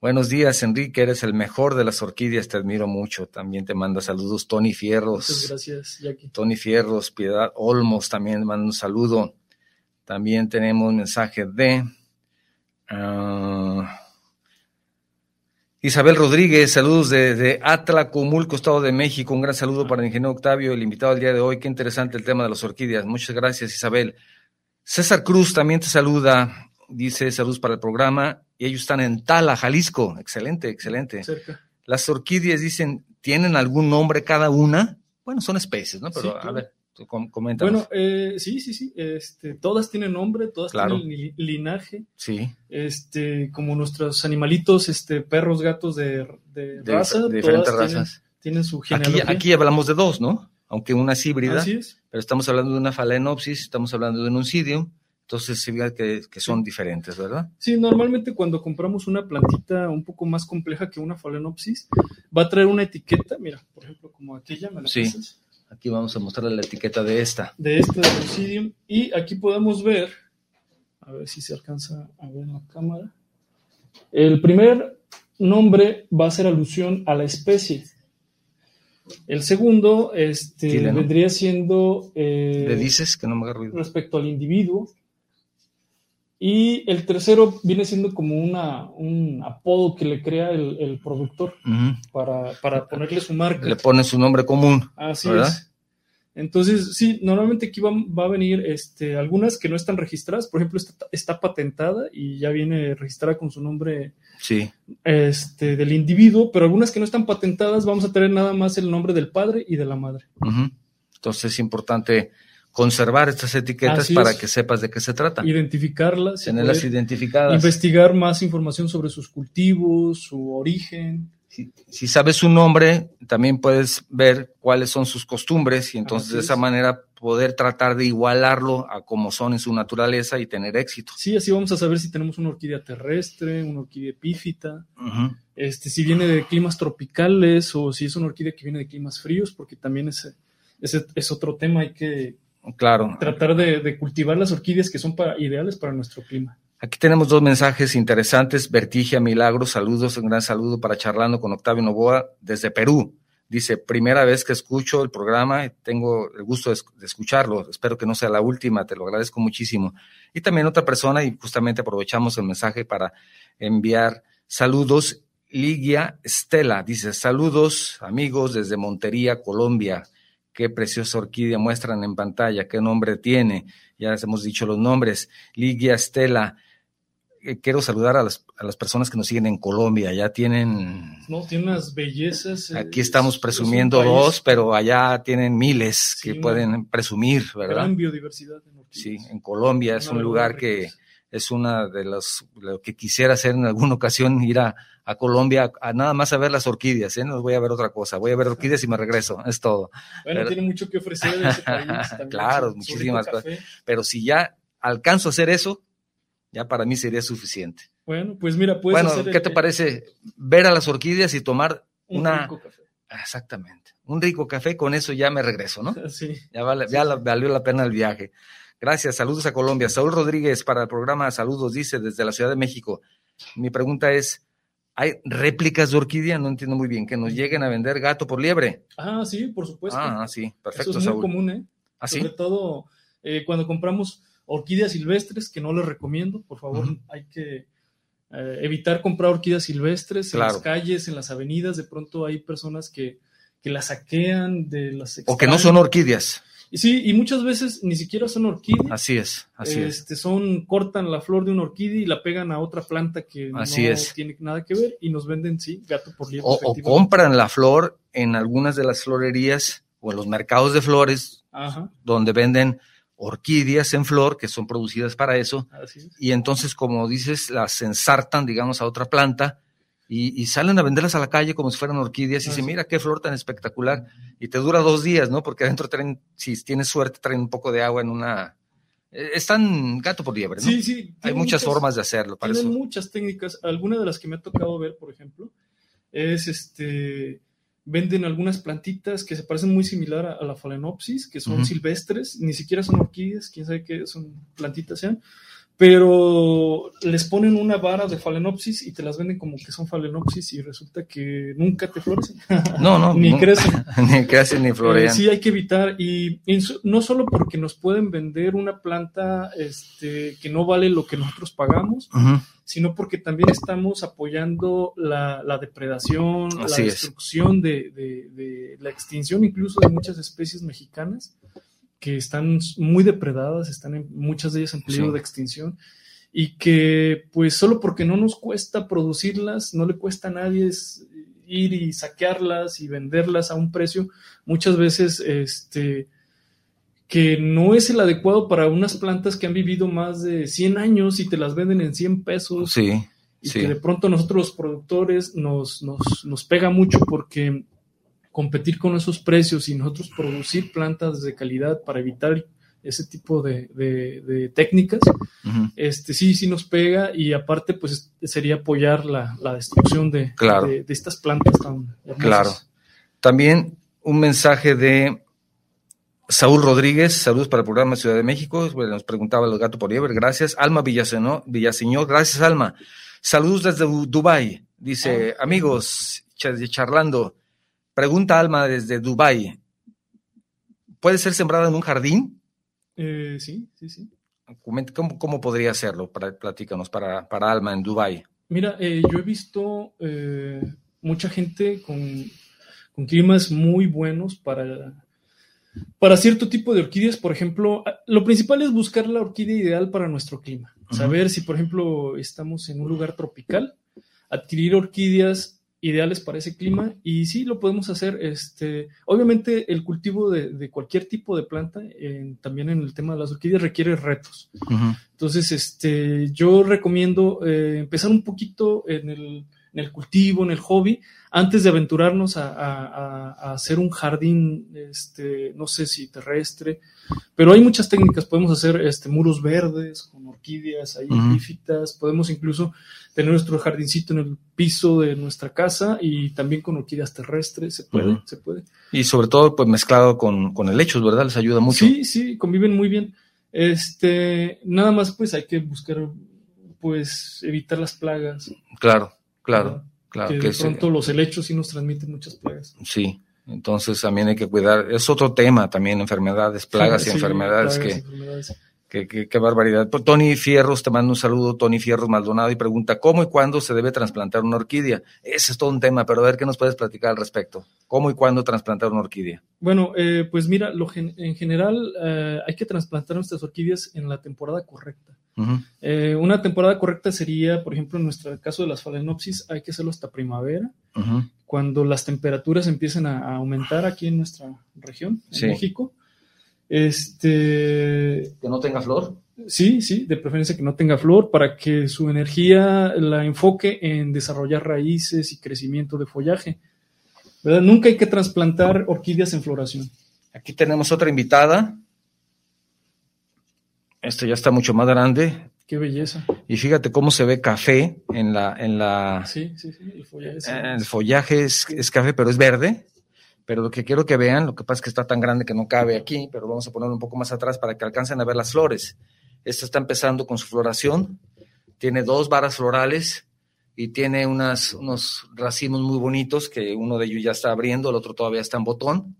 Buenos días, Enrique, eres el mejor de las orquídeas, te admiro mucho. También te manda saludos Tony Fierros. Muchas gracias, Jackie. Tony Fierros, Piedad Olmos también manda un saludo. También tenemos un mensaje de ah, Isabel Rodríguez, saludos de, de Atlacomulco, Estado de México. Un gran saludo para el ingeniero Octavio, el invitado del día de hoy. Qué interesante el tema de las orquídeas. Muchas gracias, Isabel. César Cruz también te saluda dice saludos para el programa, y ellos están en Tala, Jalisco. Excelente, excelente. Las orquídeas dicen, ¿tienen algún nombre cada una? Bueno, son especies, ¿no? Pero a ver, comenta. Bueno, eh, sí, sí, sí. Este, todas tienen nombre, todas tienen linaje. Sí. Este, como nuestros animalitos, este, perros, gatos de, de, raza. De diferentes razas. Tienen, su genealogía. Aquí, aquí hablamos de dos, ¿no? Aunque una es híbrida. Así es. Pero estamos hablando de una phalaenopsis, estamos hablando de un oncidium entonces se ve que, que, son diferentes, ¿verdad? Sí, normalmente cuando compramos una plantita un poco más compleja que una phalaenopsis, va a traer una etiqueta, mira, por ejemplo, como aquella, ¿me la Sí, aquí vamos a mostrar la etiqueta de esta. De esta de Lucidium, y aquí podemos ver, a ver si se alcanza a ver en la cámara, el primer nombre va a ser alusión a la especie. El segundo este, vendría siendo... Eh, ¿Le dices que no me haga ruido? Respecto al individuo. Y el tercero viene siendo como una, un apodo que le crea el, productor para, ponerle su marca. Le pone su nombre común. Así es. Entonces, sí, normalmente aquí va, va, a venir este, algunas que no están registradas. Por ejemplo, está, está, patentada y ya viene registrada con su nombre sí. este, del individuo, pero algunas que no están patentadas vamos a tener nada más el nombre del padre y de la madre. Uh -huh. Entonces es importante conservar estas etiquetas Así para es. que sepas de qué se trata. Identificarlas, Tenerlas identificadas. investigar más información sobre sus cultivos, su origen. Si, si, sabes su nombre, también puedes ver cuáles son sus costumbres y entonces Así de esa es. manera poder tratar de igualarlo a como son en su naturaleza y tener éxito. Sí, así vamos a saber si tenemos una orquídea terrestre, una orquídea epífita, este, si viene de climas tropicales o si es una orquídea que viene de climas fríos, porque también ese, ese es otro tema. Hay que Claro. tratar de, de cultivar las orquídeas que son para, ideales para nuestro clima. Aquí tenemos dos mensajes interesantes. Vertigia Milagros, saludos, un gran saludo para charlando con Octavio Novoa desde Perú. Dice, primera vez que escucho el programa, tengo el gusto de escucharlo, espero que no sea la última, te lo agradezco muchísimo. Y también otra persona, y justamente aprovechamos el mensaje para enviar saludos. Ligia Estela dice, saludos amigos desde Montería, Colombia. Qué preciosa orquídea muestran en pantalla, qué nombre tiene. Ya les hemos dicho los nombres. Ligia Estela, eh, quiero saludar a las, a las personas que nos siguen en Colombia. Ya tienen, No, tiene unas bellezas. eh, aquí estamos es- presumiendo es dos, pero allá tienen miles Sí, que pueden presumir, ¿verdad? Gran biodiversidad en Sí, en Colombia es Una un lugar que. Es una de las, lo que quisiera hacer en alguna ocasión, ir a, a Colombia a, nada más a ver las orquídeas, ¿eh? No voy a ver otra cosa, voy a ver orquídeas y me regreso, es todo. Bueno, Pero- tiene mucho que ofrecer ese país. también, Claro, muchísimas café. Pero si ya alcanzo a hacer eso, ya para mí sería suficiente. Bueno, pues mira, puedes bueno, hacer ¿qué el- te parece ver a las orquídeas y tomar un una... rico café. Exactamente, un rico café, con eso ya me regreso, ¿no? Sí. Ya, vale, ya valió la pena el viaje. Gracias, saludos a Colombia. Saúl Rodríguez para el programa Saludos dice desde la Ciudad de México. Mi pregunta es, ¿hay réplicas de orquídea? No entiendo muy bien, que nos lleguen a vender gato por liebre. Ah, sí, por supuesto. Ah, sí, perfecto, Eso es muy Saúl. común, ¿eh? ¿Ah, sí? Sobre todo eh, cuando compramos orquídeas silvestres, que no les recomiendo, por favor, hay que eh, evitar comprar orquídeas silvestres en las calles, en las avenidas. De pronto hay personas que, que las saquean, de las O que no son orquídeas. Y Sí, y muchas veces ni siquiera son orquídeas. Así es, así es. este, son, cortan la flor de una orquídea y la pegan a otra planta que Así no es. tiene nada que ver y nos venden, sí, gato por liebre. O, compran la flor en algunas de las florerías o en los mercados de flores Ajá, donde venden orquídeas en flor que son producidas para eso así es. y entonces, como dices, las ensartan, digamos, a otra planta y, y salen a venderlas a la calle como si fueran orquídeas y Ah, dicen, sí. mira qué flor tan espectacular. Y te dura dos días, ¿no? Porque adentro traen, si tienes suerte, traen un poco de agua en una... eh, Están gato por liebre, ¿no? Sí, sí. Hay muchas formas de hacerlo, para Tienen eso. muchas técnicas. Alguna de las que me ha tocado ver, por ejemplo, es este. Venden algunas plantitas que se parecen muy similar a, a la Phalaenopsis, que son silvestres, ni siquiera son orquídeas, quién sabe qué son plantitas sean, pero les ponen una vara de Phalaenopsis y te las venden como que son Phalaenopsis y resulta que nunca te florecen, No, no. ni crecen. ni crecen ni Eh, florean. sí, hay que evitar, y, no solo porque nos pueden vender una planta este, que no vale lo que nosotros pagamos, sino porque también estamos apoyando la, la depredación, Así la es. destrucción de, de- de la extinción incluso de muchas especies mexicanas que están muy depredadas, están en, muchas de ellas en peligro Sí. de extinción y que pues solo porque no nos cuesta producirlas, no le cuesta a nadie ir y saquearlas y venderlas a un precio, muchas veces este que no es el adecuado para unas plantas que han vivido más de 100 años y te las venden en 100 pesos Sí, y sí. que de pronto nosotros los productores nos, nos, nos pega mucho porque competir con esos precios y nosotros producir plantas de calidad para evitar ese tipo de, de- de técnicas, este sí, sí nos pega y aparte pues sería apoyar la, la destrucción de, Claro. de, de estas plantas tan hermosas. Claro. También un mensaje de Saúl Rodríguez, saludos para el programa Ciudad de México, bueno, nos preguntaba el gato por liebre, gracias. Alma Villaseñor, Villaseñor, gracias Alma. Saludos desde Du- Dubái, dice, Ah. amigos, ch- charlando, pregunta Alma desde Dubái, ¿puede ser sembrada en un jardín? Eh, sí, sí, sí. ¿Cómo, cómo podría hacerlo? Platícanos, para, para Alma en Dubái. Mira, eh, yo he visto eh, mucha gente con, con climas muy buenos para Para cierto tipo de orquídeas, por ejemplo, lo principal es buscar la orquídea ideal para nuestro clima. Saber si, por ejemplo, estamos en un lugar tropical, adquirir orquídeas ideales para ese clima y sí lo podemos hacer. Este, obviamente el cultivo de, cualquier tipo de planta, también en el tema de las orquídeas, requiere retos. Entonces, este, yo recomiendo eh, empezar un poquito en el, en el, cultivo, en el hobby, antes de aventurarnos a, hacer un jardín, este, no sé si terrestre, pero hay muchas técnicas. Podemos hacer este, muros verdes con orquídeas ahí podemos incluso tener nuestro jardincito en el piso de nuestra casa y también con orquídeas terrestres, se puede, se puede. Y sobre todo, pues mezclado con, con helechos, ¿verdad? Les ayuda mucho. Sí, sí, conviven muy bien. Este, nada más pues hay que buscar, pues, evitar las plagas. Claro, claro, claro. Que, de pronto los helechos sí nos transmiten muchas plagas. Sí, entonces también hay que cuidar, es otro tema también, enfermedades, plagas y enfermedades que... Qué, qué, barbaridad. Pues, Tony Fierros, te mando un saludo, Tony Fierros Maldonado, y pregunta, ¿cómo y cuándo se debe trasplantar una orquídea? Ese es todo un tema, pero a ver qué nos puedes platicar al respecto. ¿Cómo y cuándo trasplantar una orquídea? Bueno, eh, pues mira, lo en general eh, hay que trasplantar nuestras orquídeas en la temporada correcta. Eh, una temporada correcta sería, por ejemplo, en nuestro caso de las phalaenopsis, hay que hacerlo hasta primavera, cuando las temperaturas empiecen a, aumentar aquí en nuestra región, en México. Este. Que no tenga flor. Sí, sí, de preferencia que no tenga flor para que su energía la enfoque en desarrollar raíces y crecimiento de follaje. Nunca hay que trasplantar orquídeas en floración. Aquí tenemos otra invitada. Esta ya está mucho más grande. Qué belleza. Y fíjate cómo se ve café en la, en la. Sí, sí, sí. El follaje, el follaje es, es, café, pero es verde pero lo que quiero que vean, lo que pasa es que está tan grande que no cabe aquí, pero vamos a ponerlo un poco más atrás para que alcancen a ver las flores. Esta está empezando con su floración, tiene dos varas florales y tiene unas, unos racimos muy bonitos, que uno de ellos ya está abriendo, el otro todavía está en botón,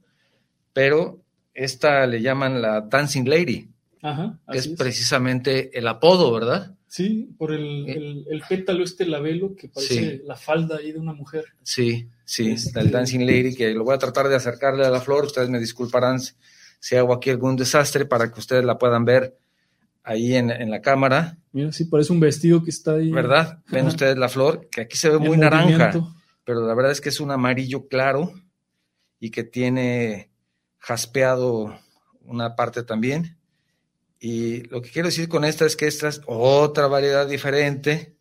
pero esta le llaman la Dancing Lady, que es, precisamente el apodo, ¿verdad? Sí, por el, eh. pétalo este labelo que parece la falda ahí de una mujer. Sí, sí, está el Dancing Lady, que lo voy a tratar de acercarle a la flor. Ustedes me disculparán si hago aquí algún desastre para que ustedes la puedan ver ahí en, la cámara. Mira, sí, parece un vestido que está ahí. ¿Verdad? Ven ustedes la flor, que aquí se ve muy naranja, pero la verdad es que es un amarillo claro y que tiene jaspeado una parte también. Y lo que quiero decir con esta es que esta es otra variedad diferente.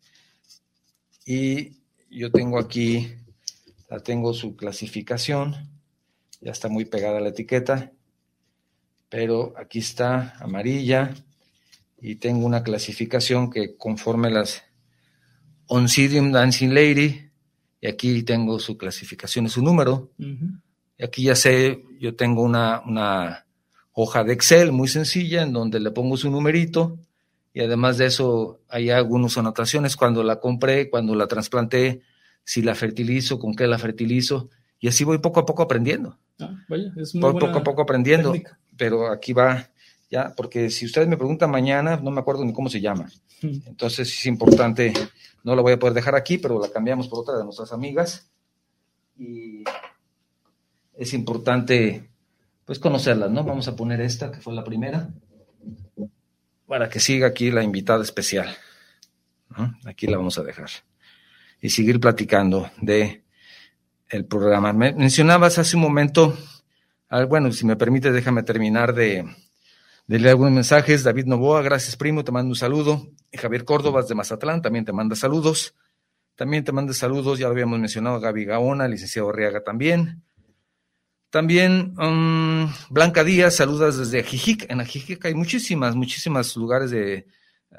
Y yo tengo aquí, la tengo su clasificación. Ya está muy pegada la etiqueta. Pero aquí está amarilla. Y tengo una clasificación que conforme las Oncidium Dancing Lady. Y aquí tengo su clasificación y su número. Y aquí ya sé, yo tengo una, una hoja de Excel muy sencilla en donde le pongo su numerito y además de eso hay algunas anotaciones cuando la compré, cuando la trasplanté, si la fertilizo, con qué la fertilizo y así voy poco a poco aprendiendo. Ah, vaya, es muy poco a poco aprendiendo, pero aquí va ya, porque si ustedes me preguntan mañana, no me acuerdo ni cómo se llama. Entonces es importante, no la voy a poder dejar aquí, pero la cambiamos por otra de nuestras amigas. Y es importante pues conocerlas, ¿no? Vamos a poner esta, que fue la primera, para que siga aquí la invitada especial. Aquí la vamos a dejar. Y seguir platicando de el programa. Me mencionabas hace un momento, bueno, si me permite, déjame terminar de, leer algunos mensajes. David Novoa, gracias primo, te mando un saludo. Javier Córdoba de Mazatlán también te manda saludos. También te manda saludos, ya lo habíamos mencionado, Gaby Gaona, licenciado Arriaga también. También um, Blanca Díaz, saludas desde Ajijic. En Ajijic hay muchísimas, muchísimas lugares de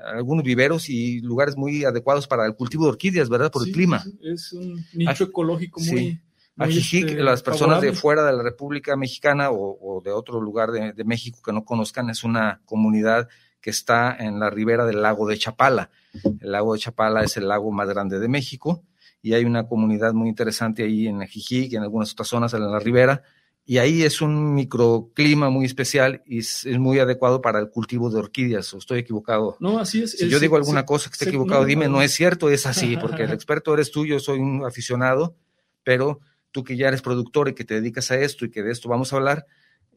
algunos viveros y lugares muy adecuados para el cultivo de orquídeas, ¿verdad? Por el clima. Es un nicho ecológico muy. Ajijic, este, las personas de fuera de la República Mexicana o, de otro lugar de, de, México que no conozcan, es una comunidad que está en la ribera del lago de Chapala. El lago de Chapala es el lago más grande de México y hay una comunidad muy interesante ahí en Ajijic y en algunas otras zonas en la ribera y ahí es un microclima muy especial y es, muy adecuado para el cultivo de orquídeas. ¿O estoy equivocado? No, así es. Si yo digo alguna cosa que esté equivocado, dime, no, es cierto, es así, porque el experto eres tú, yo soy un aficionado, pero tú que ya eres productor y que te dedicas a esto y que de esto vamos a hablar,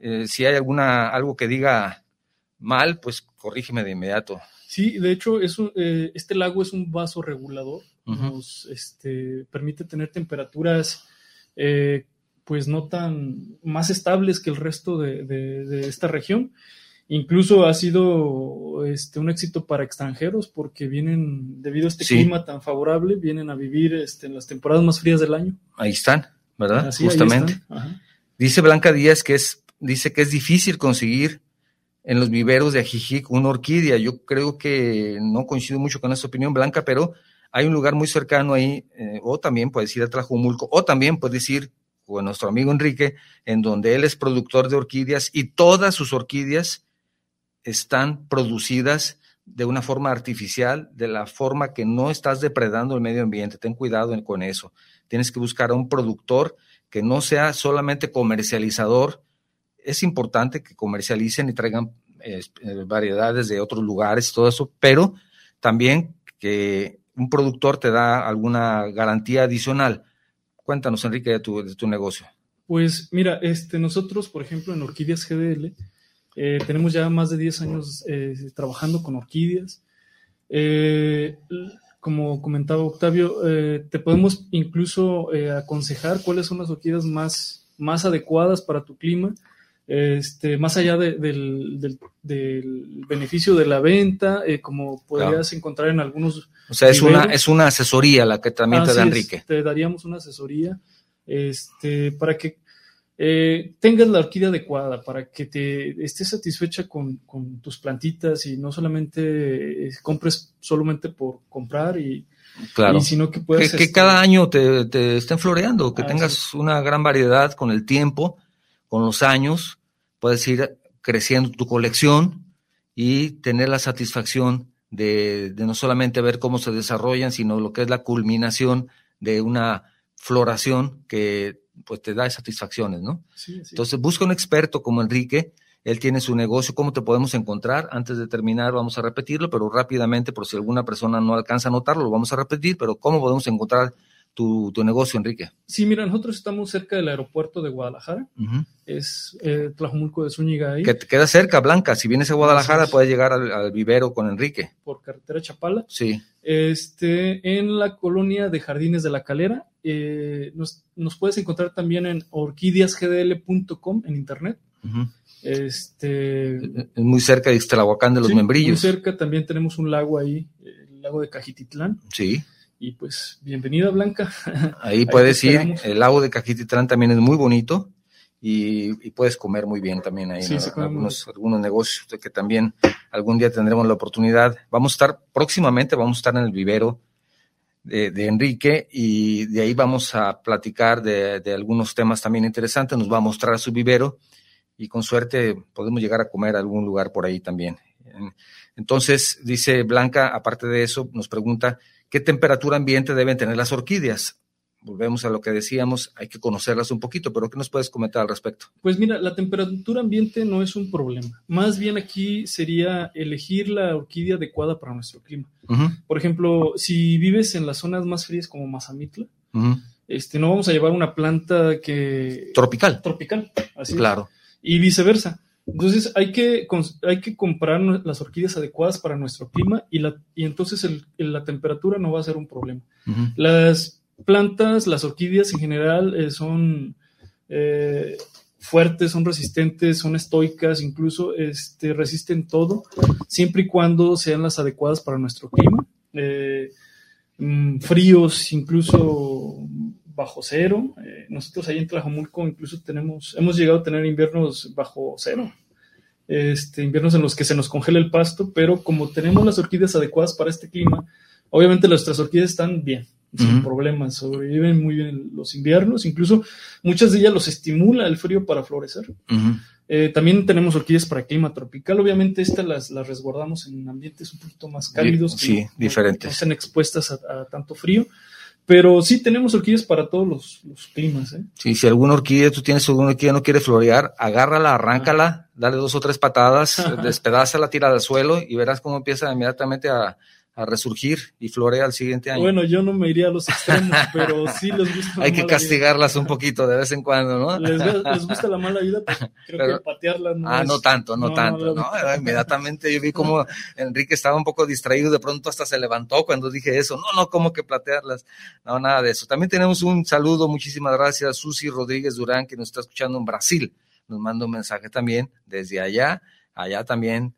Eh, si hay alguna algo que diga mal, pues corrígeme de inmediato. Sí, de hecho, es eh, este lago es un vaso regulador. Nos este, permite tener temperaturas eh, pues no tan más estables que el resto de, esta región. Incluso ha sido este, un éxito para extranjeros porque vienen, debido a este clima tan favorable, vienen a vivir este, en las temporadas más frías del año. Ahí están, ¿verdad? Justamente. Dice Blanca Díaz que es, dice que es difícil conseguir en los viveros de Ajijic una orquídea. Yo creo que no coincido mucho con esa opinión, Blanca, pero hay un lugar muy cercano ahí, eh, o también puedes ir a Tlajumulco, o también puedes ir con nuestro amigo Enrique, en donde él es productor de orquídeas y todas sus orquídeas están producidas de una forma artificial, de la forma que no estás depredando el medio ambiente. Ten cuidado con eso. Tienes que buscar a un productor que no sea solamente comercializador, es importante que comercialicen y traigan eh, variedades de otros lugares todo eso, pero también que un productor te da alguna garantía adicional. Cuéntanos, Enrique, de tu, de tu negocio. Pues mira, este, nosotros, por ejemplo, en Orquídeas GDL, eh, tenemos ya más de 10 años eh, trabajando con orquídeas. como comentaba Octavio, te podemos incluso aconsejar cuáles son las orquídeas más, más adecuadas para tu clima este, más allá del, beneficio de la venta, eh, como podrías encontrar en algunos. O sea, es una, es una asesoría la que también te da Enrique. te daríamos una asesoría este, para que eh, tengas la orquídea adecuada, para que te estés satisfecha con, tus plantitas y no solamente eh, compres solamente por comprar y, Claro. sino que puedas. Que, este, cada año te, te estén floreando, que tengas una gran variedad con el tiempo con los años puedes ir creciendo tu colección y tener la satisfacción de, no solamente ver cómo se desarrollan, sino lo que es la culminación de una floración que pues te da satisfacciones, ¿no? Entonces busca un experto como Enrique, él tiene su negocio, ¿cómo te podemos encontrar? Antes de terminar vamos a repetirlo, pero rápidamente, por si alguna persona no alcanza a notarlo, lo vamos a repetir, pero ¿cómo podemos encontrar tu, negocio, Enrique? Sí, mira, nosotros estamos cerca del aeropuerto de Guadalajara. Es eh, Tlajumulco de Zúñiga ahí. Que te queda cerca, Blanca. Si vienes a Guadalajara, puedes llegar al, vivero con Enrique. Por carretera Chapala. Sí. Este, en la colonia de Jardines de la Calera. Eh, nos, puedes encontrar también en orquídeasgdl.com en internet. Este. Es muy cerca de Ixtlahuacán de los Membrillos. Muy cerca también tenemos un lago ahí, el lago de Cajititlán. Sí. Y pues, bienvenida Blanca. Ahí puedes ir, el lago de Cajititlán también es muy bonito y, puedes comer muy bien también ahí. algunos, algunos negocios que también algún día tendremos la oportunidad. Vamos a estar, próximamente vamos a estar en el vivero de, Enrique y de ahí vamos a platicar de, de, algunos temas también interesantes. Nos va a mostrar su vivero y con suerte podemos llegar a comer a algún lugar por ahí también. Entonces, dice Blanca, aparte de eso, nos pregunta qué temperatura ambiente deben tener las orquídeas. Volvemos a lo que decíamos, hay que conocerlas un poquito, pero ¿qué nos puedes comentar al respecto? Pues mira, la temperatura ambiente no es un problema. Más bien aquí sería elegir la orquídea adecuada para nuestro clima. Por ejemplo, si vives en las zonas más frías como Mazamitla, este, no vamos a llevar una planta que... Tropical. Tropical, así. Claro. Y viceversa. Entonces hay que, hay que comprar las orquídeas adecuadas para nuestro clima y, la, y entonces la temperatura no va a ser un problema. Las plantas, las orquídeas en general eh, son eh, fuertes, son resistentes, son estoicas, incluso este, resisten todo, siempre y cuando sean las adecuadas para nuestro clima. Eh, mm, fríos, incluso bajo cero. Eh, nosotros ahí en Tlajomulco incluso tenemos, hemos llegado a tener inviernos bajo cero. Este, inviernos en los que se nos congela el pasto, pero como tenemos las orquídeas adecuadas para este clima, obviamente nuestras orquídeas están bien, sin problemas, sobreviven muy bien los inviernos, incluso muchas de ellas los estimula el frío para florecer. Eh, también tenemos orquídeas para clima tropical, obviamente estas las, las resguardamos en ambientes un poquito más cálidos, sí, diferentes. No, están expuestas a tanto frío. Pero sí tenemos orquídeas para todos los, climas. ¿eh? Sí, si alguna orquídea, tú tienes alguna orquídea no quiere florear, agárrala, arráncala, dale dos o tres patadas, despedázala, tira al suelo y verás cómo empieza inmediatamente a, a resurgir y florea al siguiente año. Bueno, yo no me iría a los extremos, pero sí les gusta. La Hay que castigarlas un poquito de vez en cuando, ¿no? Les, les gusta la mala vida, pero creo que patearlas no. Ah, no tanto, no, tanto. No, inmediatamente yo vi como Enrique estaba un poco distraído, de pronto hasta se levantó cuando dije eso. No, no, como que platearlas. No, nada de eso. También tenemos un saludo, muchísimas gracias, Susi Rodríguez Durán, que nos está escuchando en Brasil. Nos manda un mensaje también desde allá. Allá también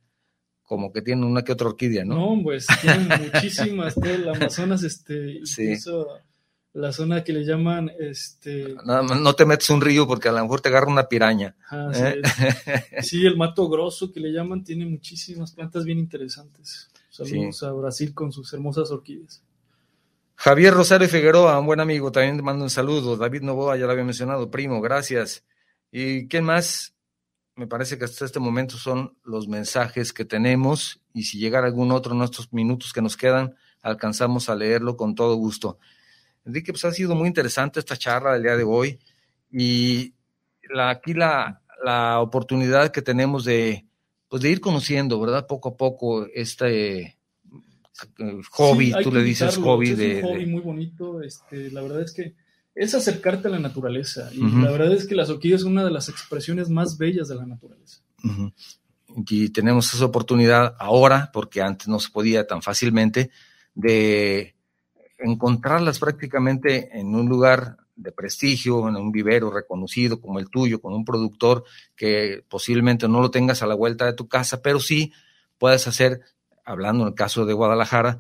como que tiene una que otra orquídea, ¿no? No, pues tienen muchísimas, todo el Amazonas, este, incluso la zona que le llaman, este... No, no, te metes un río porque a lo mejor te agarra una piraña. Ah, ¿eh? sí, el mato grosso que le llaman tiene muchísimas plantas bien interesantes. Saludos a Brasil con sus hermosas orquídeas. Javier Rosario Figueroa, un buen amigo, también te mando un saludo. David Novoa, ya lo había mencionado, primo, gracias. ¿Y quién más? Me parece que hasta este momento son los mensajes que tenemos y si llegara algún otro en estos minutos que nos quedan, alcanzamos a leerlo con todo gusto. Enrique, pues ha sido muy interesante esta charla del día de hoy y la, aquí la, la oportunidad que tenemos de, pues de ir conociendo, ¿verdad? Poco a poco este eh, hobby, tú le dices hobby. Es de, un hobby muy bonito, este, la verdad es que es acercarte a la naturaleza. Y la verdad es que las orquídeas es una de las expresiones más bellas de la naturaleza. Y tenemos esa oportunidad ahora, porque antes no se podía tan fácilmente, de encontrarlas prácticamente en un lugar de prestigio, en un vivero reconocido como el tuyo, con un productor que posiblemente no lo tengas a la vuelta de tu casa, pero sí puedes hacer, hablando en el caso de Guadalajara,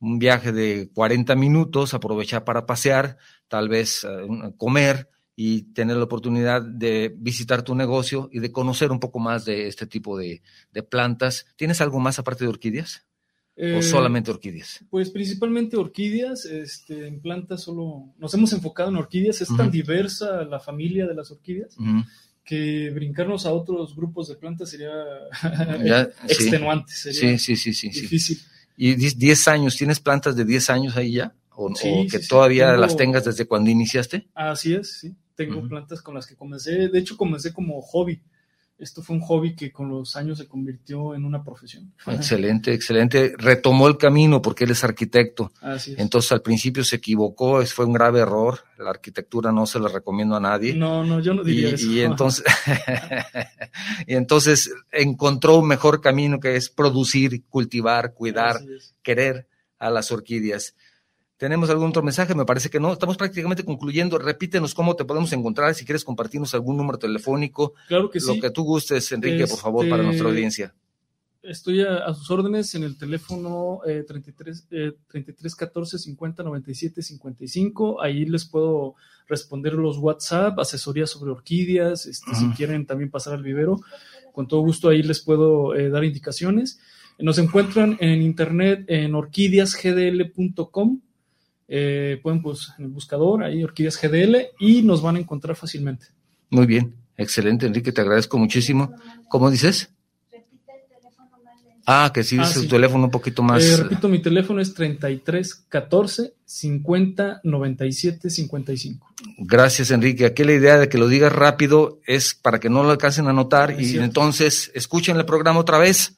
un viaje de 40 minutos, aprovechar para pasear, tal vez eh, comer y tener la oportunidad de visitar tu negocio y de conocer un poco más de este tipo de, plantas. ¿Tienes algo más aparte de orquídeas? ¿O eh, solamente orquídeas? Pues principalmente orquídeas, este, en plantas solo nos hemos enfocado en orquídeas, es tan diversa la familia de las orquídeas que brincarnos a otros grupos de plantas sería extenuante, sería sí, sí, sí, difícil. ¿Y 10 años? ¿Tienes plantas de 10 años ahí ya? ¿O, que todavía las tengas desde cuando iniciaste? Así es, sí. Tengo plantas con las que comencé. De hecho, comencé como hobby esto fue un hobby que con los años se convirtió en una profesión. Excelente, excelente. Retomó el camino porque él es arquitecto. Así es. Entonces al principio se equivocó, fue un grave error. La arquitectura no se la recomiendo a nadie. No, no, yo no diría eso. Y entonces, y entonces encontró un mejor camino que es producir, cultivar, cuidar, querer a las orquídeas. ¿Tenemos algún otro mensaje? Me parece que no. Estamos prácticamente concluyendo. Repítenos cómo te podemos encontrar. Si quieres compartirnos algún número telefónico. Claro que sí. Lo que tú gustes, Enrique, por favor, para nuestra este, audiencia. Estoy a, sus órdenes en el teléfono eh, 33, eh, 33 14 50 97 55. Ahí les puedo responder los WhatsApp, asesoría sobre orquídeas. Este, Si quieren también pasar al vivero, con todo gusto ahí les puedo eh, dar indicaciones. Nos encuentran en internet en orquídeasgdl.com eh, pueden pues en el buscador, ahí Orquídeas GDL, y nos van a encontrar fácilmente. Muy bien, excelente, Enrique, te agradezco muchísimo. ¿Cómo dices? Ah, que sí, ah, dices tu teléfono un poquito más. Eh, repito, mi teléfono es 33 14 50 97 55. Gracias, Enrique. Aquí la idea de que lo digas rápido es para que no lo alcancen a notar y entonces escuchen el programa otra vez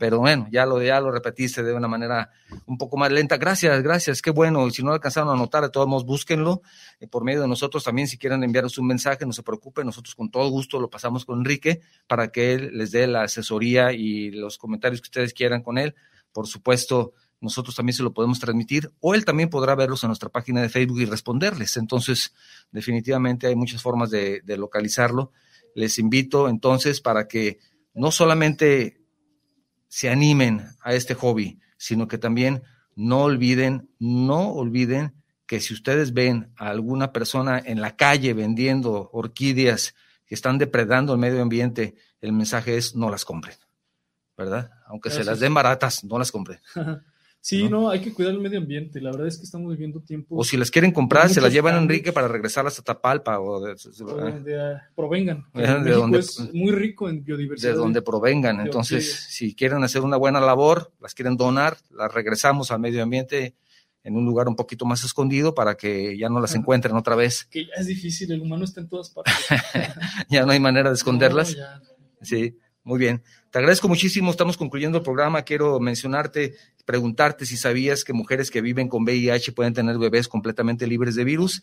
pero bueno, ya lo, ya lo repetiste de una manera un poco más lenta. Gracias, gracias, qué bueno. Si no alcanzaron a anotar, de todos modos, búsquenlo eh, por medio de nosotros también. Si quieren enviarnos un mensaje, no se preocupen, nosotros con todo gusto lo pasamos con Enrique para que él les dé la asesoría y los comentarios que ustedes quieran con él. Por supuesto, nosotros también se lo podemos transmitir o él también podrá verlos en nuestra página de Facebook y responderles. Entonces, definitivamente hay muchas formas de localizarlo. Les invito entonces para que no solamente se animen a este hobby, sino que también no olviden, no olviden que si ustedes ven a alguna persona en la calle vendiendo orquídeas que están depredando el medio ambiente, el mensaje es no las compren, ¿verdad? Aunque se las den baratas, no las compren. Sí, ¿no? hay que cuidar el medio ambiente. La verdad es que estamos viviendo tiempo. O si las quieren comprar, se las llevan a Enrique para regresarlas a Tapalpa o de, donde ah, provengan. De donde, es muy rico en biodiversidad. De donde provengan. Entonces, si quieren hacer una buena labor, las quieren donar, las regresamos al medio ambiente en un lugar un poquito más escondido para que ya no las encuentren otra vez. Que ya es difícil, el humano está en todas partes. ya no hay manera de esconderlas. Sí, muy bien. Te agradezco muchísimo, estamos concluyendo el programa. Quiero mencionarte preguntarte si sabías que mujeres que viven con VIH pueden tener bebés completamente libres de virus.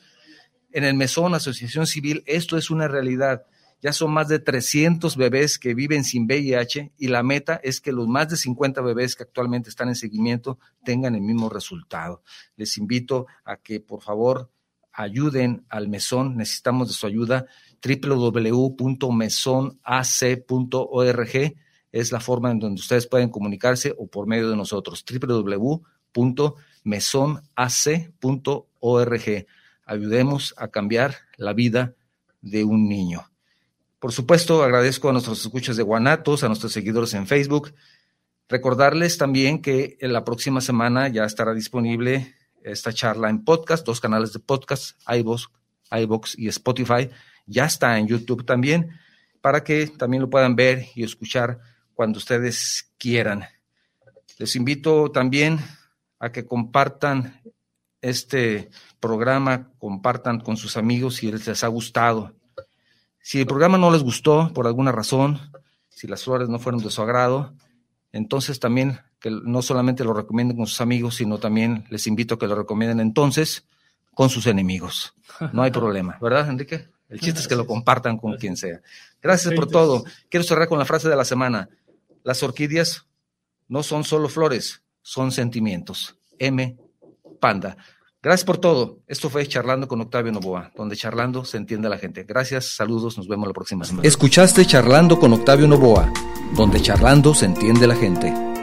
En el Mesón, Asociación Civil, esto es una realidad. Ya son más de 300 bebés que viven sin VIH y la meta es que los más de 50 bebés que actualmente están en seguimiento tengan el mismo resultado. Les invito a que por favor ayuden al mesón, necesitamos de su ayuda www.mesonac.org es la forma en donde ustedes pueden comunicarse o por medio de nosotros www.mesonac.org. Ayudemos a cambiar la vida de un niño. Por supuesto, agradezco a nuestros escuchas de Guanatos, a nuestros seguidores en Facebook. Recordarles también que en la próxima semana ya estará disponible esta charla en podcast, dos canales de podcast, iVoox, iVoox y Spotify. Ya está en YouTube también, para que también lo puedan ver y escuchar cuando ustedes quieran. Les invito también a que compartan este programa, compartan con sus amigos si les ha gustado. Si el programa no les gustó por alguna razón, si las flores no fueron de su agrado, entonces también que no solamente lo recomienden con sus amigos, sino también les invito a que lo recomienden entonces con sus enemigos. No hay problema, ¿verdad, Enrique? El chiste es que lo compartan con quien sea. Gracias por todo. Quiero cerrar con la frase de la semana. Las orquídeas no son solo flores, son sentimientos. M. Panda. Gracias por todo. Esto fue Charlando con Octavio Novoa, donde charlando se entiende la gente. Gracias, saludos, nos vemos la próxima semana. Escuchaste Charlando con Octavio Novoa, donde charlando se entiende la gente.